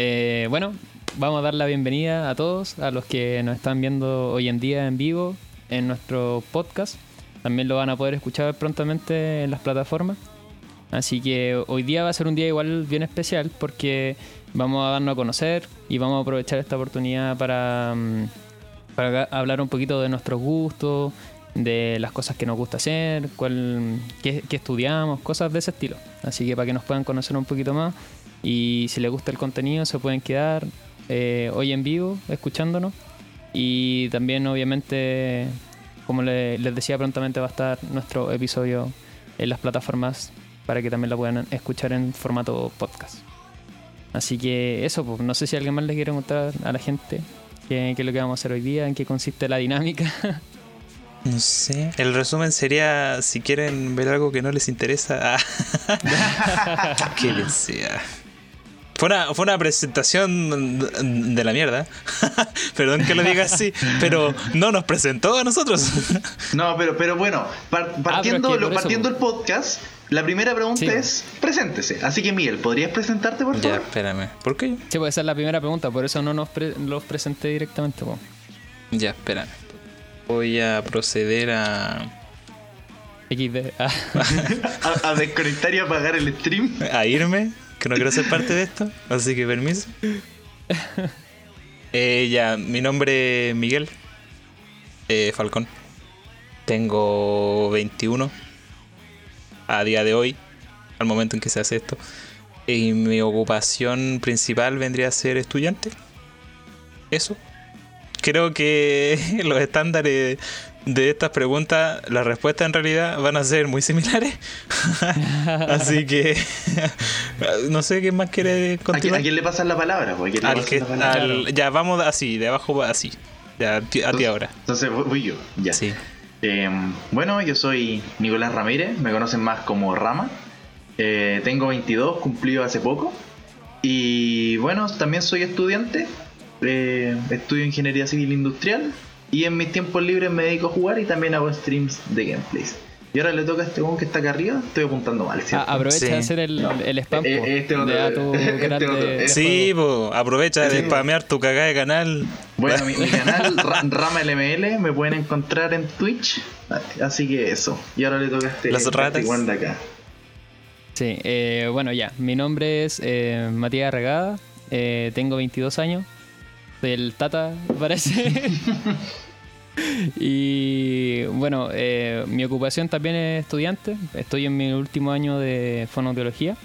eh, bueno, vamos a dar la bienvenida a todos, a los que nos están viendo hoy en día en vivo en nuestro podcast. También lo van a poder escuchar prontamente en las plataformas. Así que hoy día va a ser un día igual bien especial porque vamos a darnos a conocer y vamos a aprovechar esta oportunidad para, mm, hablar un poquito de nuestros gustos, de las cosas que nos gusta hacer, cuál, qué, qué estudiamos, cosas de ese estilo. Así que para que nos puedan conocer un poquito más y si les gusta el contenido se pueden quedar eh, hoy en vivo escuchándonos y también obviamente como les decía prontamente va a estar nuestro episodio en las plataformas para que también lo puedan escuchar en formato podcast. Así que eso, pues, no sé si alguien más les quiere contar a la gente qué, qué es lo que vamos a hacer hoy día, en qué consiste la dinámica. No sé. El resumen sería, si quieren ver algo que no les interesa, ah. que les sea. Fue una, fue una presentación de la mierda. Perdón que lo diga así, pero no nos presentó a nosotros. no, pero, pero bueno, ah, partiendo, partiendo el podcast, la primera pregunta es, preséntese. Así que Miguel, ¿podrías presentarte, por favor? Ya, espérame. ¿Por qué? Sí, puede ser la primera pregunta, por eso no nos los presenté directamente. Ya, espérame. Voy a proceder a... XD. a desconectar y apagar el stream. A irme que no quiero ser parte de esto, así que permiso. Eh, ya, mi nombre es Miguel eh, Falcón. Tengo 21 a día de hoy, al momento en que se hace esto. Y mi ocupación principal vendría a ser estudiante. Eso. Creo que los estándares de estas preguntas, las respuestas en realidad van a ser muy similares. Así que no sé qué más quiere continuar. ¿A quién, le pasan la palabra? ya, vamos así, de abajo así. Ya, a ti, ahora. Entonces voy yo, ya. Sí. Em, bueno, yo soy Nicolás Ramírez, me conocen más como Rama. Eh, tengo 22, cumplido hace poco. Y bueno, también soy estudiante. Eh, estudio Ingeniería Civil Industrial y en mis tiempos libres me dedico a jugar y también hago streams de gameplays. Y ahora le toca a este que está acá arriba, estoy apuntando mal, ¿cierto? Ah, aprovecha de hacer el, el spam. Eh, este otro, este sí, aprovecha de spamear tu cagada de canal. Bueno, mi, canal Rama LML me pueden encontrar en Twitch. Así que eso. Y ahora le toca a este, Las este ratas. de acá. Sí, eh, bueno, ya. Mi nombre es eh, Matías Regada. Eh, tengo 22 años del Tata, parece. y bueno, eh, mi ocupación también es estudiante. Estoy en mi último año de fonoaudiología.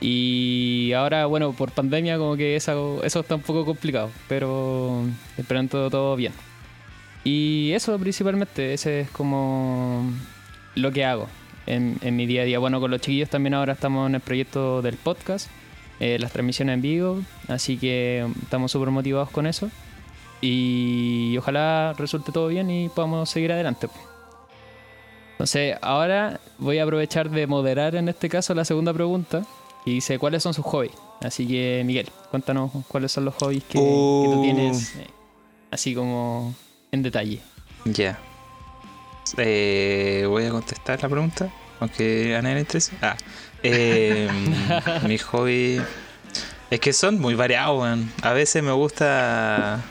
Y ahora, bueno, por pandemia como que eso, eso está un poco complicado, pero esperando todo bien. Y eso principalmente, ese es como lo que hago en, en mi día a día. Bueno, con los chiquillos también ahora estamos en el proyecto del podcast eh, las transmisiones en vivo, así que estamos súper motivados con eso. Y ojalá resulte todo bien y podamos seguir adelante. Entonces, ahora voy a aprovechar de moderar en este caso la segunda pregunta. Y dice, ¿cuáles son sus hobbies? Así que, Miguel, cuéntanos cuáles son los hobbies que, tú uh. tienes, eh, así como en detalle. Ya. Eh, voy a contestar la pregunta, aunque a nadie le interese. Ah, eh, mi hobby. Es que son muy variados, A veces me gusta.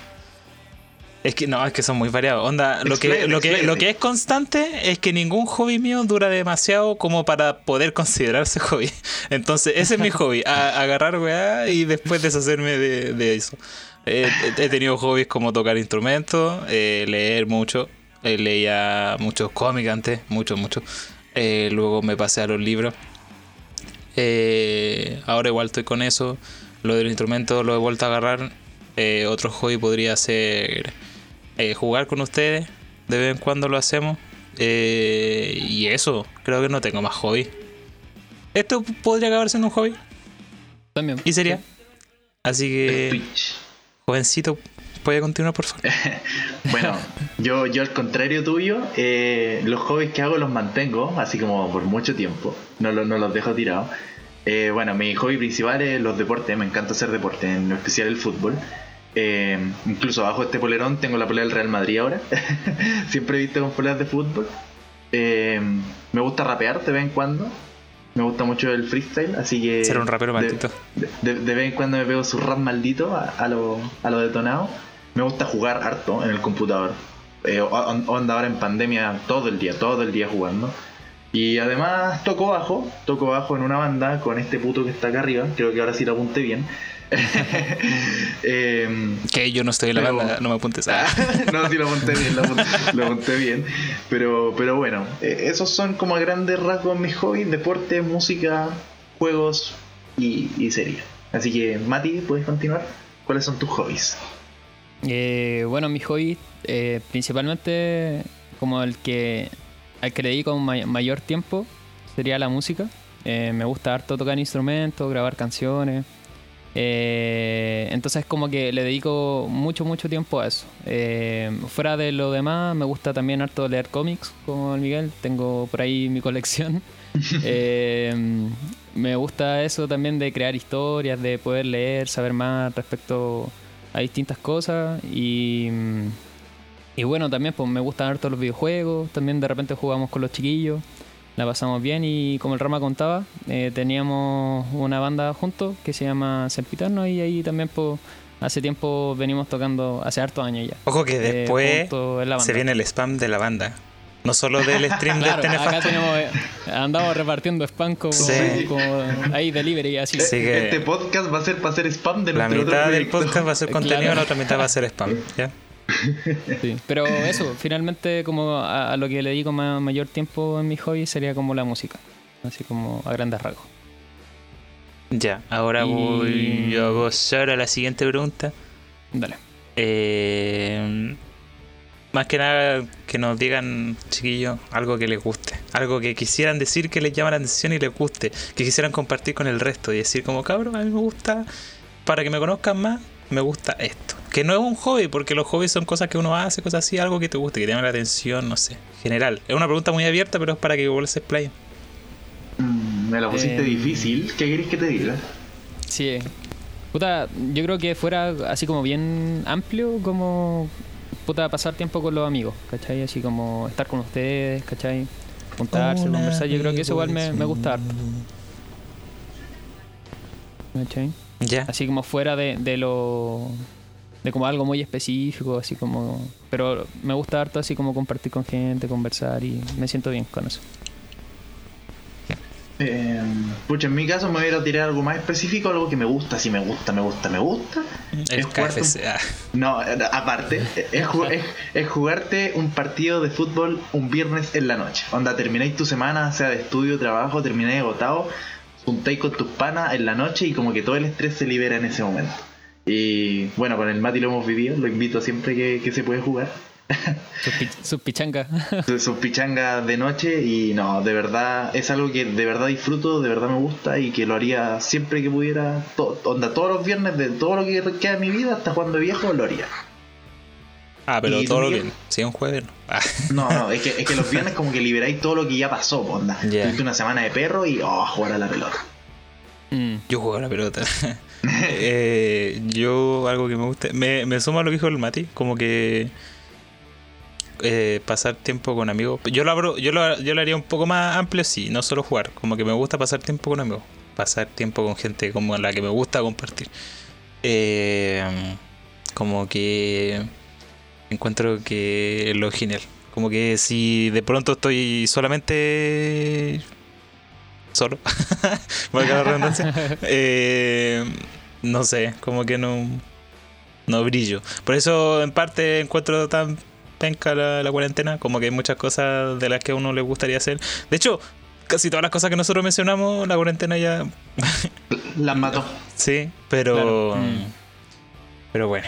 Es que no, es que son muy variados. Onda, lo que, lo, que, lo que es constante es que ningún hobby mío dura demasiado como para poder considerarse hobby. Entonces, ese es mi hobby. agarrar weá y después deshacerme de, eso. he tenido hobbies como tocar instrumentos, eh, leer mucho. Eh, leía muchos cómics antes, muchos, muchos. Eh, luego me pasé a los libros. Eh, ahora igual estoy con eso. Lo del instrumento lo he vuelto a agarrar. Eh, otro hobby podría ser eh, jugar con ustedes. De vez en cuando lo hacemos. y eso, creo que no tengo más hobby. Esto podría acabar siendo un hobby. También. Y sería. Así que. Jovencito, ¿puede continuar, por favor? bueno, yo, yo al contrario tuyo, los hobbies que hago los mantengo, así como por mucho tiempo. No, no los dejo tirados. Eh, bueno, mi hobby principal es los deportes, me encanta hacer deporte, en especial el fútbol. Eh, incluso bajo este polerón tengo la polera del Real Madrid ahora. Siempre he visto con poleras de fútbol. Eh, me gusta rapear de vez en cuando. Me gusta mucho el freestyle, así que. Ser un rapero maldito. De, vez en cuando me pego su rap maldito a, lo, a lo detonado. Me gusta jugar harto en el computador. Eh, onda ahora en pandemia todo el día, todo el día jugando. Y además toco bajo, toco bajo en una banda con este puto que está acá arriba. Creo que ahora sí lo apunté bien. Em, que yo no estoy en la banda, no me apuntes. a no, sí lo apunté bien, lo apunté, bien. Pero, pero bueno, eh, esos son como a grandes rasgos mis hobbies: deporte, música, juegos y, y series. Así que, Mati, ¿puedes continuar? ¿Cuáles son tus hobbies? Eh, bueno, mis hobbies, eh, principalmente como el que al que le dedico mayor tiempo, sería la música. me gusta harto tocar instrumentos, grabar canciones. Eh, entonces como que le dedico mucho, mucho tiempo a eso. Eh, fuera de lo demás, me gusta también harto leer cómics, como el Miguel. Tengo por ahí mi colección. Eh, me gusta eso también de crear historias, de poder leer, saber más respecto a distintas cosas. Y, y bueno, también pues me gustan harto los videojuegos. También de repente jugamos con los chiquillos la pasamos bien y como el Rama contaba, eh, teníamos una banda juntos que se llama Sempiterno y ahí también pues, hace tiempo venimos tocando, hace hartos años ya. Ojo que eh, después se viene el spam de la banda. No solo del stream de este acá tenemos, eh, andamos repartiendo spam como, ahí delivery y así. este podcast va a ser para hacer spam de La mitad del podcast va a ser contenido, la otra mitad va a ser spam. ¿ya? Pero eso, finalmente como a, lo que le digo mayor tiempo en mi hobby sería como la música, así como a grandes rasgos. Ya, ahora voy a gozar a la siguiente pregunta. Dale. Eh, más que nada que nos digan, chiquillos, algo que les guste. Algo que quisieran decir que les llama la atención y les guste. Que quisieran compartir con el resto y decir como, cabrón, a mí me gusta, para que me conozcan más, me gusta esto. Que no es un hobby, porque los hobbies son cosas que uno hace, cosas así, algo que te guste, que te llame la atención, no sé. General. Es una pregunta muy abierta, pero es para que se explaye. Mm, me la pusiste eh, difícil. ¿Qué querés que te diga? Sí. Puta, yo creo que fuera así como bien amplio, como puta pasar tiempo con los amigos, ¿cachai? Así como estar con ustedes, ¿cachai? Juntarse, conversar. Yo creo que eso igual me, me gusta harto. ¿cachai? Así como fuera de, de lo. de como algo muy específico, así como. Pero me gusta harto así como compartir con gente, conversar y me siento bien con eso. Eh, pucha, en mi caso me voy a ir a tirar algo más específico, algo que me gusta, si me gusta, me gusta, me gusta. es KFC. Ah. No, aparte, es, es, jugarte un partido de fútbol un viernes en la noche. Onda, termináis tu semana, sea de estudio, trabajo, termináis agotado, juntáis con tus panas en la noche y como que todo el estrés se libera en ese momento. Y bueno, con el Mati lo hemos vivido, lo invito siempre que, se puede jugar. Sus pichangas. Sus pichangas de noche y no, de verdad es algo que de verdad disfruto, de verdad me gusta y que lo haría siempre que pudiera, onda, todos los viernes de todo lo que queda de mi vida hasta cuando viejo lo haría. Ah, pero todo lo bien. Si es un jueves, no. Ah. No, no, es que, es que los viernes como que liberáis todo lo que ya pasó, onda. Tuviste una semana de perro y oh, jugar a la pelota. Mm. Yo juego a la pelota. eh, yo, algo que me gusta. Me, me sumo a lo que dijo el Mati, como que. Eh, pasar tiempo con amigos. Yo lo, abro, yo, lo, yo lo haría un poco más amplio, sí, no solo jugar. Como que me gusta pasar tiempo con amigos. Pasar tiempo con gente como la que me gusta compartir. Eh, como que encuentro que es lo genial. Como que si de pronto estoy solamente solo, la redundancia, eh, no sé, como que no, no brillo. Por eso en parte encuentro tan penca la, cuarentena, como que hay muchas cosas de las que a uno le gustaría hacer. De hecho, casi todas las cosas que nosotros mencionamos, la cuarentena ya... las mató. Sí, pero... Mm. Pero bueno.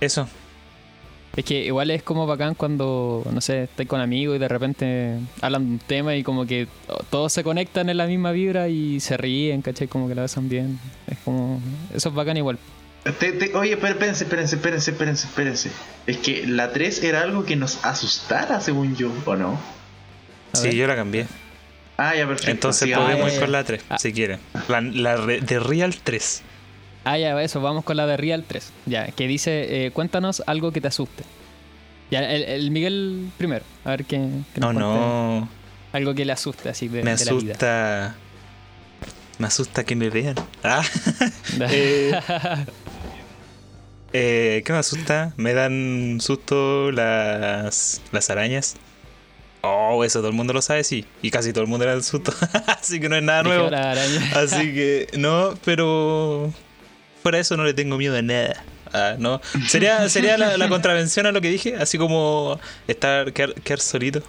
Eso, es que igual es como bacán cuando, no sé, estáis con amigos y de repente hablan de un tema y como que todos se conectan en la misma vibra y se ríen, ¿cachai? Como que la besan bien. Es como. Eso es bacán igual. Oye, espérense, espérense, espérense, espérense, espérense. Es que la 3 era algo que nos asustara, según yo, ¿o no? sí, yo la cambié. Ah, ya, perfecto. Entonces podemos ir con la 3, si quieren. La, la de Real 3. Ah, ya, eso, vamos con la de Real 3. Ya, que dice, eh, cuéntanos algo que te asuste. Ya, el, Miguel primero, a ver qué. no, no. Algo que le asuste así de, me de la vida. asusta. Me asusta que me vean. Ah. Eh, eh, ¿Qué me asusta? Me dan susto las, las arañas. Oh, eso todo el mundo lo sabe, sí. Y casi todo el mundo le da susto. Así que no es nada nuevo. Así que, no, pero fuera de eso no le tengo miedo a nada. Ah, no. Sería, sería la, la contravención a lo que dije, así como estar, quedar, quedar solito.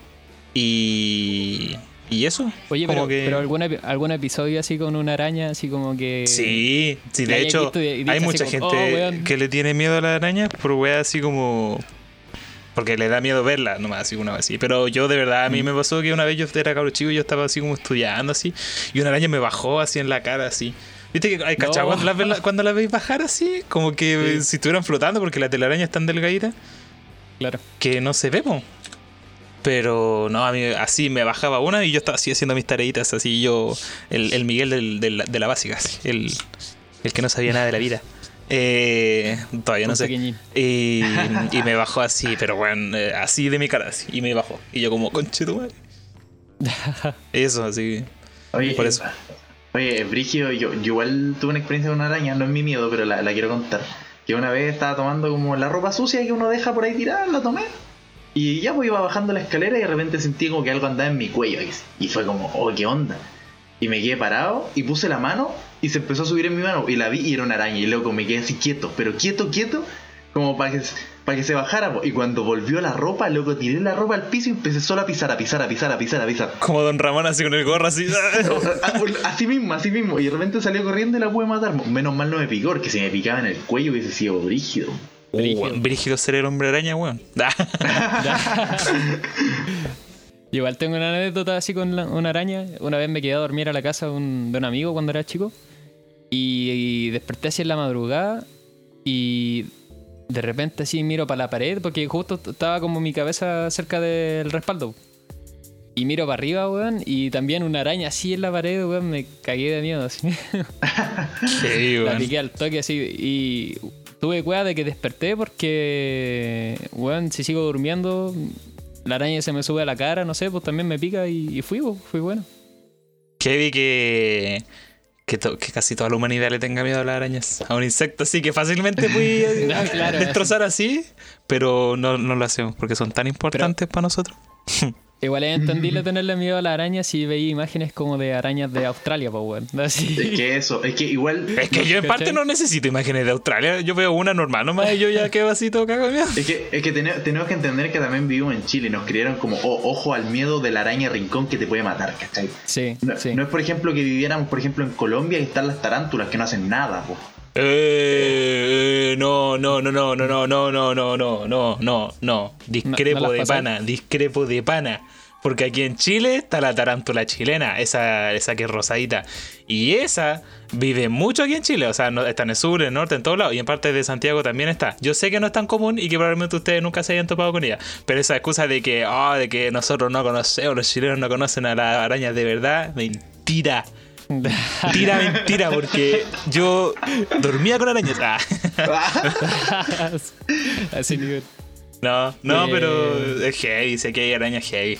Y. Y eso. Oye, como pero, que- pero algún, epi- algún episodio así con una araña, así como que. Sí, sí, la de hecho, y- y hay mucha como, gente "Oh, weón". que le tiene miedo a las arañas por weá así como. Porque le da miedo verla, nomás así una vez así. Pero yo de verdad, a Mm. mí me pasó que una vez yo era cabro chico y yo estaba así como estudiando así. Y una araña me bajó así en la cara así. ¿Viste que hay No. cuando, las ves- cuando la veis bajar así? Como que Sí. si estuvieran flotando porque la telaraña es tan delgadita Claro. que no se ve. Pero no, a mí así me bajaba una y yo estaba así haciendo mis tareitas, así yo, el, el Miguel del- del- de la básica, así, el, el que no sabía nada de la vida. Eh, todavía no sé. Y, y me bajó así, pero bueno, eh, así de mi cara, así, y me bajó. Y yo como, conche tu madre. Eso, así. Oye, Por eso. Oye, Brigio, yo, yo igual tuve una experiencia con una araña, no es mi miedo, pero la, la quiero contar. Que una vez estaba tomando como la ropa sucia que uno deja por ahí tirada, la tomé. Y ya pues iba bajando la escalera y de repente sentí como que algo andaba en mi cuello. Y, y fue como, oh, ¿qué onda? Y me quedé parado y puse la mano y se empezó a subir en mi mano. Y la vi y era una araña. Y luego me quedé así quieto, pero quieto, quieto, como para que, para que se bajara. po. Y cuando volvió la ropa, luego tiré la ropa al piso y empecé solo a pisar, a pisar, a pisar, a pisar, a pisar. Como Don Ramón así con el gorro así. Así mismo, así mismo. Y de repente salió corriendo y la pude matar. Menos mal no me picó, porque si me picaba en el cuello hubiese sido brígido. Uh, brígido ser el hombre araña, weón. Yo Igual tengo una anécdota así con la- una araña. Una vez me quedé a dormir a la casa de un, de un amigo cuando era chico. Y, y desperté así en la madrugada. Y de repente así miro para la pared. Porque justo estaba como mi cabeza cerca del respaldo. Y miro para arriba, weón. Y también una araña así en la pared, weón. Me cagué de miedo así. Qué La weón. piqué al toque así y tuve cueva de que desperté porque, weón, si sigo durmiendo, la araña se me sube a la cara, no sé, pues también me pica y, y fui, pues, fui bueno. Heavy que, que, to- que casi toda la humanidad le tenga miedo a las arañas. A un insecto así que fácilmente puede No, claro, destrozar así, pero no, no lo hacemos porque son tan importantes para nosotros. Igual es entendible tenerle miedo a la araña si veía imágenes como de arañas de Australia, pues, weón. Así. Es que eso, es que igual. Es que yo en parte no necesito imágenes de Australia. Yo veo una normal nomás y yo ya quedo así todo cago miedo. Es que, es que tene- tenemos que entender que también vivimos en Chile. Nos criaron como, oh, ojo al miedo de la araña rincón que te puede matar, ¿cachai? Sí, No, sí. no es por ejemplo que viviéramos, por ejemplo, en Colombia y están las tarántulas que no hacen nada, po. Eh, eh, no, no, no, no, no, no, no, no, no, no, no, no, no. Discrepo ¿No las de pana, discrepo de pana. Porque aquí en Chile está la tarántula chilena, esa, esa que es rosadita. Y esa vive mucho aquí en Chile. O sea, no, está en el sur, en el norte, en todos lados. Y en parte de Santiago también está. Yo sé que no es tan común y que probablemente ustedes nunca se hayan topado con ella. Pero esa excusa de que, ah, de que nosotros no conocemos, los chilenos no conocen a las arañas de verdad, mentira. Tira mentira, porque yo dormía con arañas. Ah. Así nivel. No, no, Eh. pero es heavy, sé que hay arañas heavy.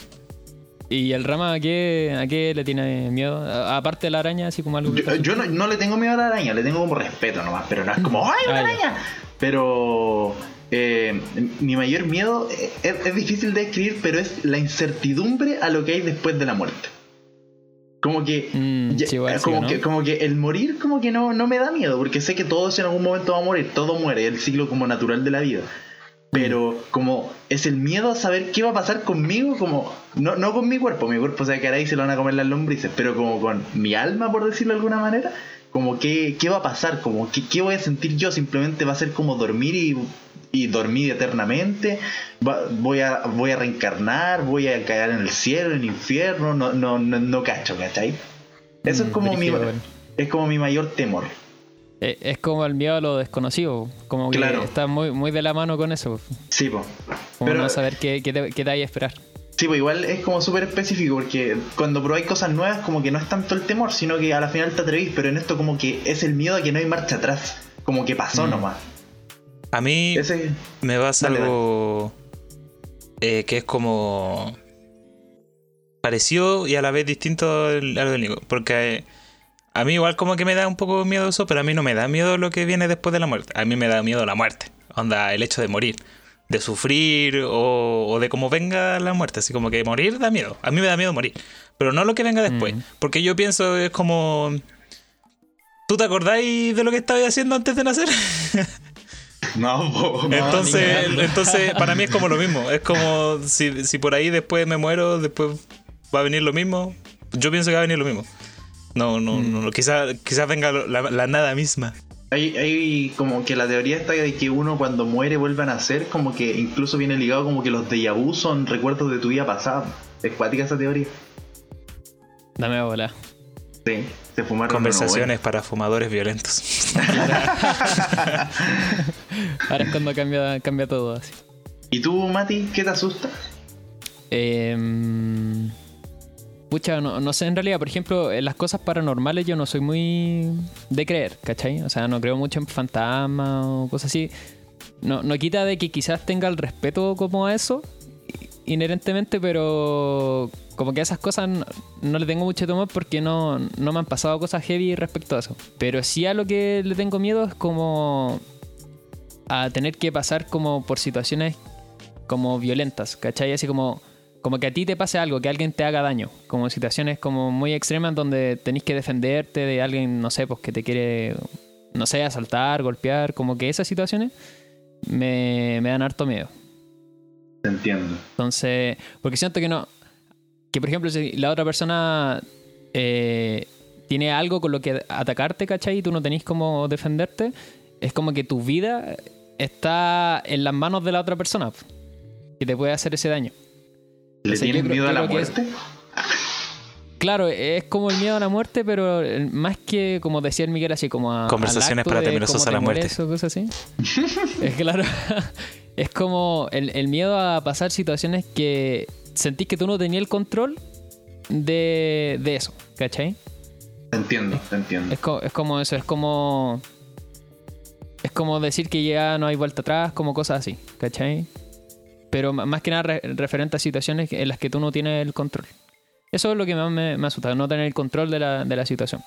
¿Y el rama a qué, a qué le tiene miedo? A- Aparte de la araña, así como algo Yo, no, no le tengo miedo a la araña, le tengo como respeto nomás, pero no es como, ¡ay, una Ah, ya. araña! Pero eh, mi mayor miedo eh, es, es difícil de describir, pero es la incertidumbre a lo que hay después de la muerte. Como que, Mm, ya- sí, igual, sí, como, ¿o no? que como que el morir como que no, no me da miedo, porque sé que todos en algún momento va a morir, todo muere, es el ciclo como natural de la vida. Pero como es el miedo a saber qué va a pasar conmigo, como no, no con mi cuerpo, mi cuerpo se va a quedar ahí y se lo van a comer las lombrices, pero como con mi alma, por decirlo de alguna manera, como qué, qué va a pasar, como qué, qué voy a sentir yo, simplemente va a ser como dormir y, y dormir eternamente, Va- voy, a, voy a reencarnar, voy a caer en el cielo, en el infierno, no, no, no, no cacho, ¿cachai? Eso es Mm, como mi, es como mi mayor temor. Eh, Es como el miedo a lo desconocido, como que Claro. está muy, muy de la mano con eso, Sí, po. como Pero- no saber qué, qué te, qué te hay a esperar. Sí, pues igual es como súper específico porque cuando probáis cosas nuevas como que no es tanto el temor, sino que a la final te atrevís, pero en esto como que es el miedo a que no hay marcha atrás, como que pasó Mm. nomás. A mí Ese, me pasa Dale, algo eh, que es como. parecido y a la vez distinto a lo del Nico. Porque a mí igual como que me da un poco miedo eso, pero a mí no me da miedo lo que viene después de la muerte. A mí me da miedo la muerte. Onda, el hecho de morir. De sufrir o, de cómo venga la muerte. Así como que morir da miedo. A mí me da miedo morir. Pero no lo que venga después. Mm. Porque yo pienso es como... ¿Tú te acordáis de lo que estabas haciendo antes de nacer? No, entonces, entonces, para mí es como lo mismo. Es como si, si por ahí después me muero, después va a venir lo mismo. Yo pienso que va a venir lo mismo. No, no, mm. no, quizás quizá venga la, nada misma. Hay, hay, como que la teoría está de que uno cuando muere vuelve a nacer, como que incluso viene ligado como que los de vu son recuerdos de tu vida pasada. Es cuática esa teoría. Dame bola. Sí, se fumaron. Conversaciones para fumadores violentos. Ahora es cuando cambia, cambia todo así. ¿Y tú, Mati, qué te asusta? Eh, No, sé en realidad, por ejemplo, en las cosas paranormales yo no soy muy de creer, ¿cachai? O sea, no creo mucho en fantasmas o cosas así. No, no quita de que quizás tenga el respeto como a eso, inherentemente, pero como que a esas cosas no, le tengo mucho temor porque no, no me han pasado cosas heavy respecto a eso. Pero sí a lo que le tengo miedo es como a tener que pasar como por situaciones como violentas, ¿cachai? Así como como que a ti te pase algo, que alguien te haga daño, como situaciones como muy extremas donde tenés que defenderte de alguien, no sé, pues que te quiere, no sé, asaltar, golpear, como que esas situaciones me, dan harto miedo. Te entiendo. Entonces, porque siento que no, que por ejemplo si la otra persona eh, tiene algo con lo que atacarte, ¿cachai? Y tú no tenés como defenderte, es como que tu vida está en las manos de la otra persona, que te puede hacer ese daño. ¿Le tienes miedo a la muerte? Claro, es como el miedo a la muerte, pero más que, como decía el Miguel, así como a. Conversaciones para temerosos a la muerte. O cosas así. es claro. es como el, miedo a pasar situaciones que sentís que tú no tenías el control de, de eso, ¿cachai? Te entiendo, te entiendo. Es, es como eso, es como. Es como decir que ya no hay vuelta atrás, como cosas así, ¿cachai? Pero más que nada referente a situaciones en las que tú no tienes el control. Eso es lo que más me, me asusta, no tener el control de la, de la situación.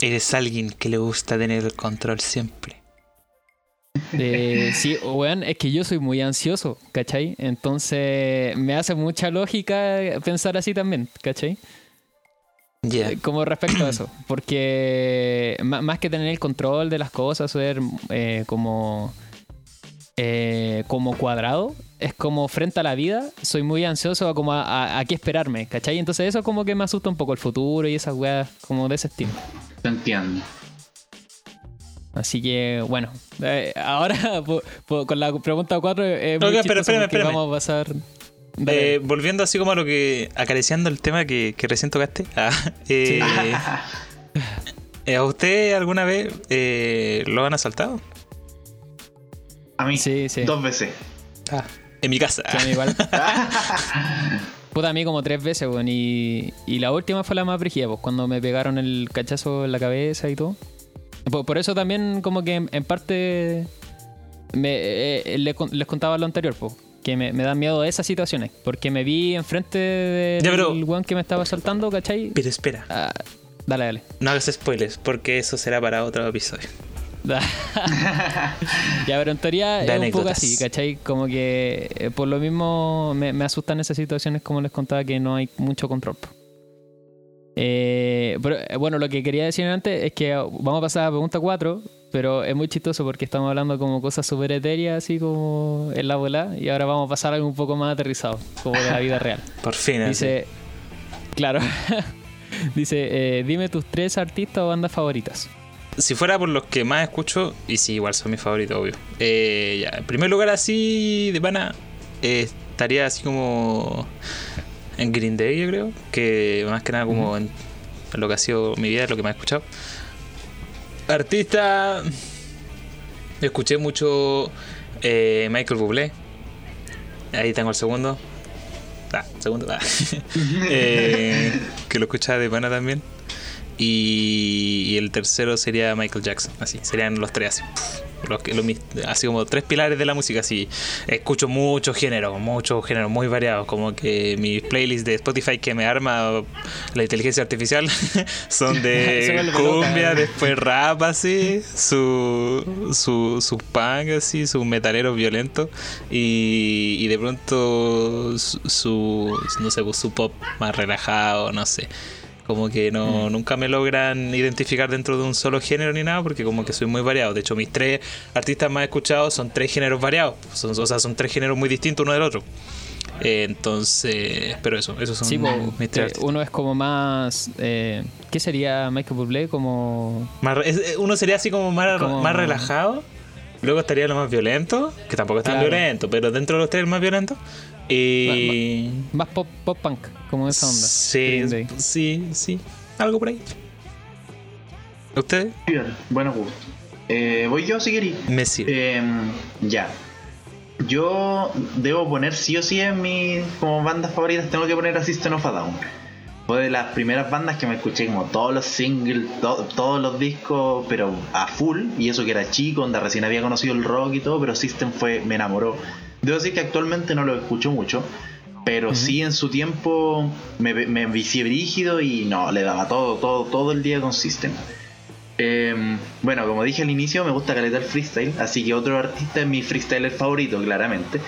Eres alguien que le gusta tener el control siempre. Eh, sí, weón, es que yo soy muy ansioso, ¿cachai? Entonces me hace mucha lógica pensar así también, ¿cachai? Yeah. Como respecto a eso, porque más que tener el control de las cosas, ser eh, como eh, como cuadrado, es como frente a la vida, soy muy ansioso a como a, qué esperarme, ¿cachai? Entonces eso como que me asusta un poco el futuro y esas weas como de ese estilo. Te entiendo. Así que, bueno, eh, ahora con la pregunta 4 es muy vamos a pasar... Eh, volviendo así como a lo que... acariciando el tema que, que recién tocaste. Ah, ¿A usted alguna vez lo han asaltado? A mí, sí, sí. dos veces. Ah, en mi casa. Sí, igual. Puta, a mí como tres veces, weón. Y, y, la última fue la más brígida, pues, cuando me pegaron el cachazo en la cabeza y todo. Por, eso también, como que en, parte, me, eh, les contaba lo anterior, pues, que me, me, dan miedo esas situaciones. Porque me vi enfrente del weón que me estaba saltando, ¿cachai? Pero espera. Ah, dale, dale. No hagas spoilers, porque eso será para otro episodio. ya, pero en teoría es un poco así, ¿cachai? Como que eh, por lo mismo me, asustan esas situaciones, como les contaba, que no hay mucho control. Eh, pero, eh, bueno, lo que quería decir antes es que vamos a pasar a la pregunta 4, pero es muy chistoso porque estamos hablando como cosas súper etéreas, así como en la bola, y ahora vamos a pasar a algo un poco más aterrizado, como de la vida real. Por fin. Dice, claro, dice, dime tus tres artistas o bandas favoritas si fuera por los que más escucho, y sí, igual son mis favoritos, obvio. Eh, ya, en primer lugar, así de pana, eh, estaría así como en Green Day, yo creo. Que más que nada, como en, lo que ha sido mi vida, lo que más he escuchado. Artista, escuché mucho eh, Michael Bublé. Ahí tengo el segundo. Ah, segundo. Ah. que lo escuchaba de pana también. Y, el tercero sería Michael Jackson, así, serían los tres así. los, así como tres pilares de la música. Así, escucho muchos géneros, muchos géneros muy variados. Como que mis playlists de Spotify que me arma la inteligencia artificial son de cumbia, después rap, así, su, su, su punk, así, su metalero violento y, y de pronto su, su, no sé, pues, su pop más relajado, no sé. Como que no, mm. nunca me logran identificar dentro de un solo género ni nada, porque como que soy muy variado. De hecho, mis tres artistas más escuchados son tres géneros variados. Son, o sea, son tres géneros muy distintos uno del otro. entonces, pero eso, esos son mis tres eh, Uno es como más. Eh, ¿Qué sería Michael Bublé? Como. Eh, uno sería así como más, más relajado. Luego estaría lo más violento, que tampoco es tan violento, pero dentro de los tres el más violento. Y... Más, pop, pop punk, como esa onda. Sí, sí, sí. Algo por ahí. ¿Usted? Bueno, pues. Eh, voy yo si queréis. Me sirve. Em, ya. Yo debo poner sí o sí en mi como bandas favoritas, tengo que poner a System of a Down. Fue de las primeras bandas que me escuché como todos los singles, todos los discos, pero a full. Y eso que era chico, donde recién había conocido el rock y todo, pero System fue, me enamoró. Debo decir que actualmente no lo escucho mucho, pero sí en su tiempo me, me vicié rígido y no, le daba todo, todo, todo el día con System. Em, bueno, como dije al inicio, me gusta calentar freestyle, así que otro artista es mi freestyler favorito, claramente,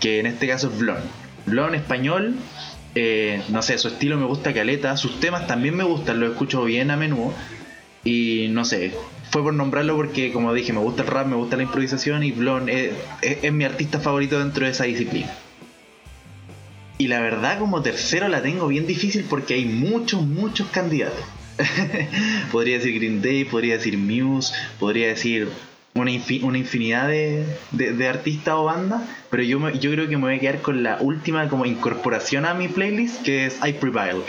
que en este caso es Blon. Blon español, eh, no sé, su estilo me gusta caleta, sus temas también me gustan, lo escucho bien a menudo, y no sé, fue por nombrarlo porque, como dije, me gusta el rap, me gusta la improvisación y Blon es, mi artista favorito dentro de esa disciplina. Y la verdad, como tercero la tengo bien difícil porque hay muchos, muchos candidatos. podría decir Green Day, podría decir Muse, podría decir una, infinidad de, artistas o bandas, pero yo, yo creo que me voy a quedar con la última como incorporación a mi playlist, que es I Prevail.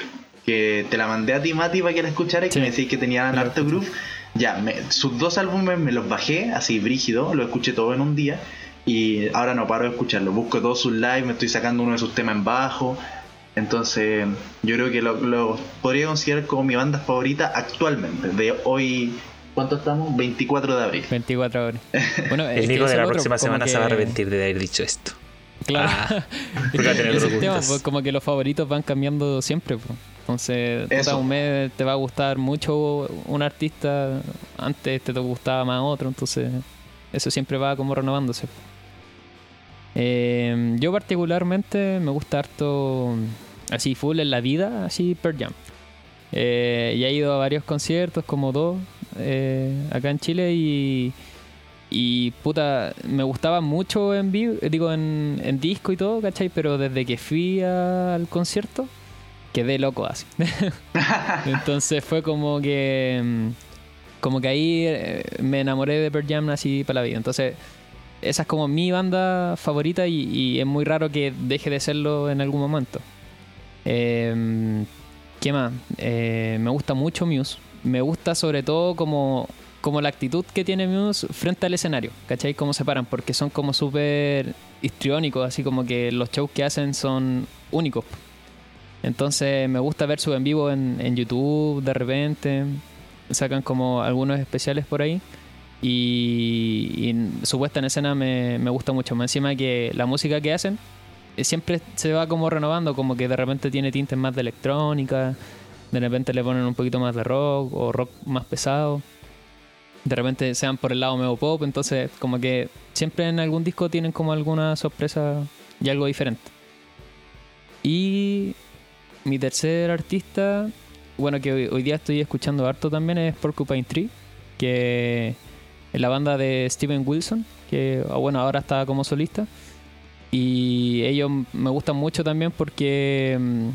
Que te la mandé a ti, Mati, para que la escucharas y que me decís que tenía Art Groove. Ya, sus dos álbumes me los bajé así brígido, lo escuché todo en un día y ahora no paro de escucharlo. Busco todos sus live, me estoy sacando uno de sus temas en bajo. Entonces, yo creo que lo, podría considerar como mi banda favorita actualmente, de hoy ¿Cuánto estamos? 24 de abril. 24 de abril. Bueno, el Nico de la próxima semana se va a arrepentir de haber dicho esto. Claro. Ah, pues, como que los favoritos van cambiando siempre. Pues. Entonces, un mes te va a gustar mucho un artista, antes te gustaba más otro, entonces eso siempre va como renovándose. Eh, yo particularmente me gusta harto así full en la vida, así per jam. Eh, y he ido a varios conciertos, como dos, eh, acá en Chile y, y puta, me gustaba mucho en vivo, digo en, en disco y todo, ¿cachai? Pero desde que fui al concierto, quedé loco así. Entonces fue como que. Mm, como que ahí eh, me enamoré de Pearl Jam así para la vida. Entonces, esa es como mi banda favorita y, es muy raro que deje de serlo en algún momento. Em, ¿Qué más? Eh, me gusta mucho Muse. Me gusta sobre todo como, como la actitud que tiene Muse frente al escenario. ¿Cachai? Cómo se paran, porque son como súper histriónicos, así como que los shows que hacen son únicos. Entonces me gusta ver su en vivo en, YouTube de repente. Sacan como algunos especiales por ahí. Y, su puesta en escena me, gusta mucho. Más encima que la música que hacen eh, siempre se va como renovando, como que de repente tiene tintes más de electrónica, de repente le ponen un poquito más de rock o rock más pesado, de repente sean por el lado medio pop, entonces como que siempre en algún disco tienen como alguna sorpresa y algo diferente. Y mi tercer artista, bueno, que hoy, día estoy escuchando harto también, es Porcupine Tree, que es la banda de Steven Wilson, que ah, bueno, ahora está como solista. Y ellos me gustan mucho también porque mm,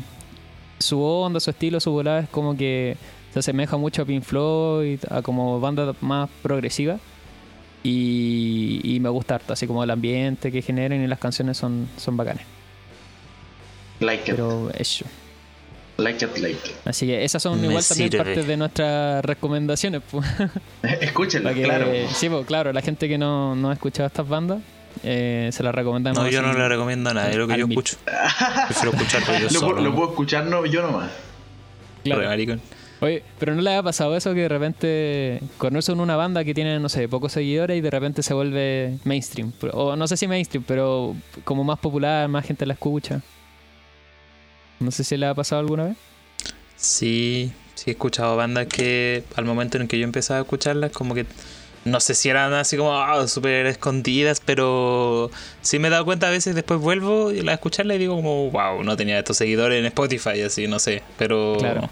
su onda, su estilo, su volada es como que se asemeja mucho a Pink Floyd, a como banda más progresiva. Y, me gusta harto, así como el ambiente que generan y las canciones son, son bacanes. Like Pero eso. Like it, like Así que esas son igual también parte de nuestras recomendaciones. Escúchenlas, claro. Sí, pues, claro, la gente que no, no ha escuchado estas bandas. Eh, se las recomendamos. No, yo no le recomiendo a nadie, es lo que yo escucho. Prefiero escucharlo yo lo, solo. Lo puedo escuchar no, yo nomás. Claro. Oye, pero ¿no le ha pasado eso que de repente conocen una banda que tiene, no sé, pocos seguidores y de repente se vuelve mainstream? O no sé si mainstream, pero como más popular, más gente la escucha. No sé si le ha pasado alguna vez. Sí, sí he escuchado bandas que al momento en que yo empezaba a escucharlas, como que no sé si eran así como súper escondidas, pero sí me he dado cuenta a veces, después vuelvo a escucharla y digo como, wow, no tenía estos seguidores en Spotify, así, no sé, pero... Claro.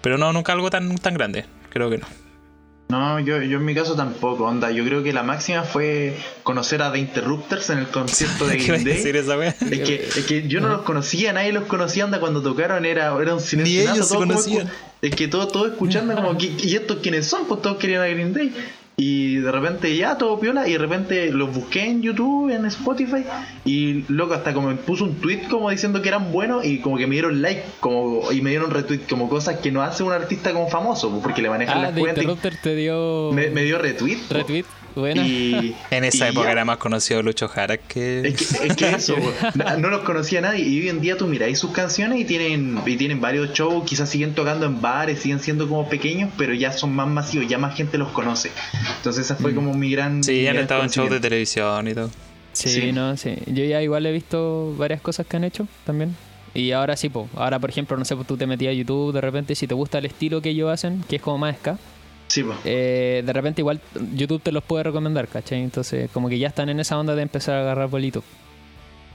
Pero no, nunca algo tan, tan grande, creo que no. No, yo, yo en mi caso tampoco, onda. Yo creo que la máxima fue conocer a The Interrupters en el concierto de Green Day. Esa es, que, es que yo no los conocía, nadie los conocía, onda, cuando tocaron era, era un silencio. Ni ellos se conocían. es que todos todo escuchando como, ¿y estos quiénes son? Pues todos querían a Green Day. Y de repente ya todo piola y de repente los busqué en YouTube, en Spotify y loco hasta como me puso un tweet como diciendo que eran buenos y como que me dieron like como y me dieron retweet como cosas que no hace un artista como famoso porque le manejan ah, las cuentas. te dio me, dio retweet. Retweet. Y, en esa época era más conocido Lucho Jara que... Es que, eso, no los conocía nadie. Y hoy en día tú miráis sus canciones y tienen, y tienen varios shows, quizás siguen tocando en bares, siguen siendo como pequeños, pero ya son más masivos, ya más gente los conoce. Entonces esa fue mm. como mi gran... Sí, han estado en shows de televisión y todo. Sí, no, sí. Yo ya igual he visto varias cosas que han hecho también. Y ahora sí, pues. Ahora, por ejemplo, no sé, pues tú te metías a YouTube de repente, si te gusta el estilo que ellos hacen, que es como más ska Sí, eh, de repente igual YouTube te los puede recomendar, ¿cachai? Entonces como que ya están en esa onda de empezar a agarrar bolito.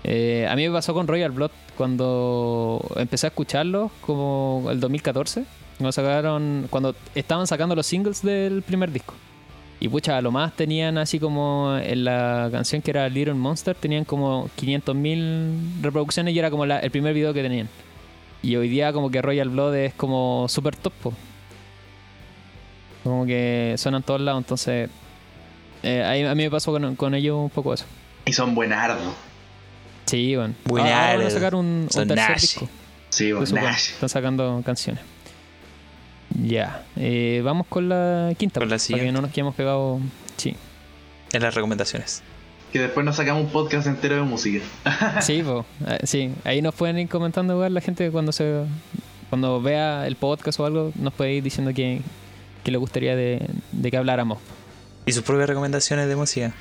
Eh, a mí me pasó con Royal Blood cuando empecé a escucharlos, como el 2014, cuando, sacaron, cuando estaban sacando los singles del primer disco. Y pucha, lo más tenían así como en la canción que era Little Monster, tenían como 500.000 reproducciones y era como el primer video que tenían. Y hoy día como que Royal Blood es como super top. Como que suenan todos lados, entonces eh, a mí me pasó con, ellos un poco eso. Y son buenardos. Sí, bueno. Buenardos. van a sacar un, tercer disco. Sí, bueno, Están sacando canciones. Ya. Eh, vamos con la quinta. Con la Para que no nos quedemos pegados. Sí. En las recomendaciones. Que después nos sacamos un podcast entero de música. sí, pues. sí. Ahí nos pueden ir comentando igual la gente cuando se cuando vea el podcast o algo, nos puede ir diciendo que, que le gustaría de, que habláramos. Y sus propias recomendaciones de música.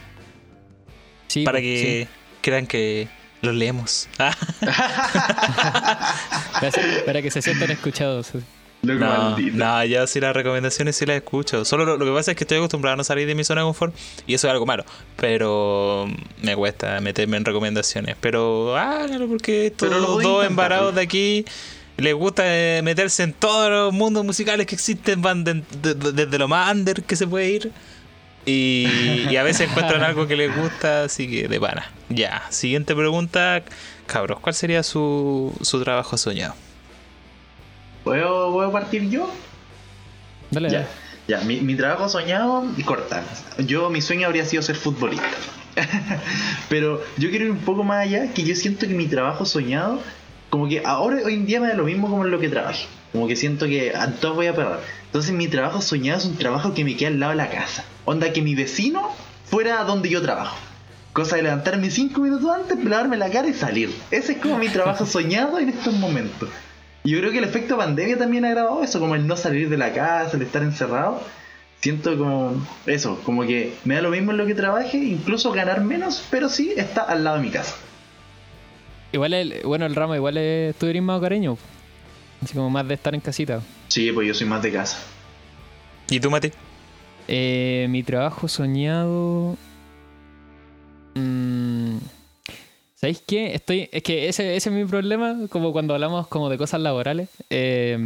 Sí, para que crean que los leemos. para que se sientan escuchados. No, no, yo sí las recomendaciones sí las escucho. Solo lo, que pasa es que estoy acostumbrado a no salir de mi zona de confort y eso es algo malo. Pero me cuesta meterme en recomendaciones. Pero, ah, claro, porque todos los dos embarados pues. de aquí les gusta eh, meterse en todos los mundos musicales que existen, van desde lo más under que se puede ir. Y, a veces encuentran algo que les gusta, así que de pana. Ya, siguiente pregunta, cabros, ¿cuál sería su, su trabajo soñado? ¿Puedo, partir yo? Dale, ya. Ya, mi, mi trabajo soñado, corta. Yo, mi sueño habría sido ser futbolista. Pero yo quiero ir un poco más allá, que yo siento que mi trabajo soñado como que ahora hoy en día me da lo mismo como en lo que trabajo. Como que siento que a todos voy a perder. Entonces mi trabajo soñado es un trabajo que me queda al lado de la casa. Onda que mi vecino fuera donde yo trabajo. Cosa de levantarme cinco minutos antes, lavarme la cara y salir. Ese es como mi trabajo soñado en estos momentos. Y yo creo que el efecto pandemia también ha grabado eso, como el no salir de la casa, el estar encerrado. Siento como eso, como que me da lo mismo en lo que trabaje, incluso ganar menos, pero sí está al lado de mi casa. Igual, el, bueno, el ramo igual es tu más cariño. Así como más de estar en casita. Sí, pues yo soy más de casa. ¿Y tú, Mati? Eh, mi trabajo soñado. Mmm, ¿Sabéis qué? Estoy, es que ese, ese, es mi problema, como cuando hablamos como de cosas laborales. Eh,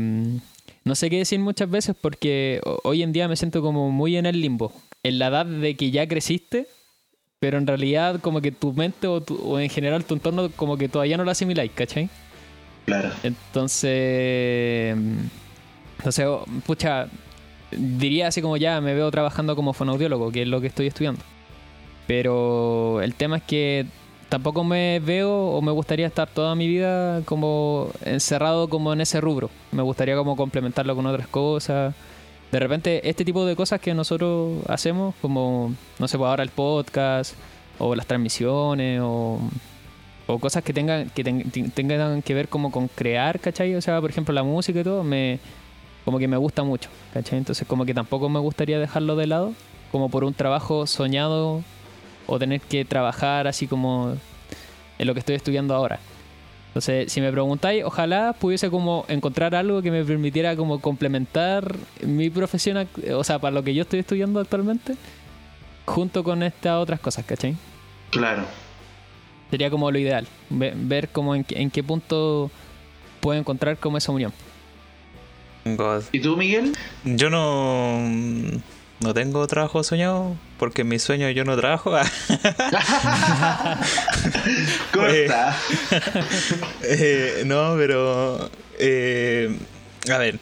no sé qué decir muchas veces porque hoy en día me siento como muy en el limbo. En la edad de que ya creciste, pero en realidad como que tu mente o, en general tu entorno como que todavía no lo asimiláis, ¿cachai? Claro. Entonces, entonces, pucha, diría así como ya me veo trabajando como fonoaudiólogo, que es lo que estoy estudiando. Pero el tema es que tampoco me veo o me gustaría estar toda mi vida como encerrado como en ese rubro. Me gustaría como complementarlo con otras cosas de repente este tipo de cosas que nosotros hacemos, como, no sé, pues ahora el podcast, o las transmisiones, o, cosas que tengan, que tengan que ver como con crear, ¿cachai? O sea, por ejemplo, la música y todo, me, como que me gusta mucho, ¿cachai? Entonces como que tampoco me gustaría dejarlo de lado, como por un trabajo soñado o tener que trabajar así como en lo que estoy estudiando ahora. Entonces, si me preguntáis, ojalá pudiese como encontrar algo que me permitiera como complementar mi profesión, o sea, para lo que yo estoy estudiando actualmente, junto con estas otras cosas, ¿cachai? Claro. Sería como lo ideal, ver, como en, en, qué punto puedo encontrar como esa unión. ¿Y tú, Miguel? Yo no no tengo trabajo soñado porque en mi sueño yo no trabajo. Corta. Eh, no, pero eh, a ver,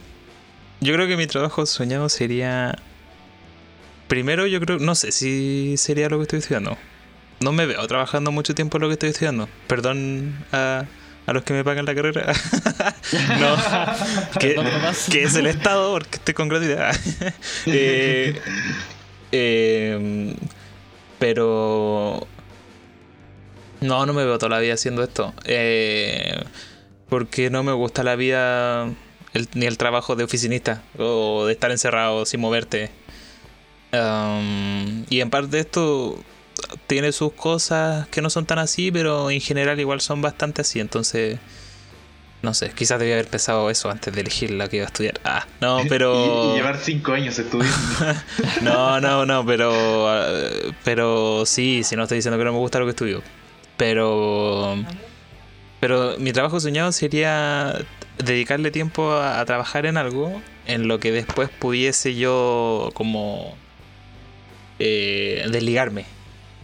yo creo que mi trabajo soñado sería primero yo creo no sé si sería lo que estoy estudiando. No me veo trabajando mucho tiempo en lo que estoy estudiando. Perdón a a los que me pagan la carrera. no, que, es el Estado, porque estoy con gratuidad. Eh, em, pero. No, no me veo toda la vida haciendo esto. Eh, porque no me gusta la vida, ni el trabajo de oficinista, o de estar encerrado sin moverte. y en parte de esto tiene sus cosas que no son tan así, pero en general igual son bastante así. Entonces, no sé, quizás debía haber pensado eso antes de elegir la que iba a estudiar. Ah, no, pero. y, llevar cinco años estudiando. no, no, no, pero. Pero sí, si no estoy diciendo que no me gusta lo que estudio. Pero. Pero mi trabajo soñado sería dedicarle tiempo a trabajar en algo en lo que después pudiese yo como eh, desligarme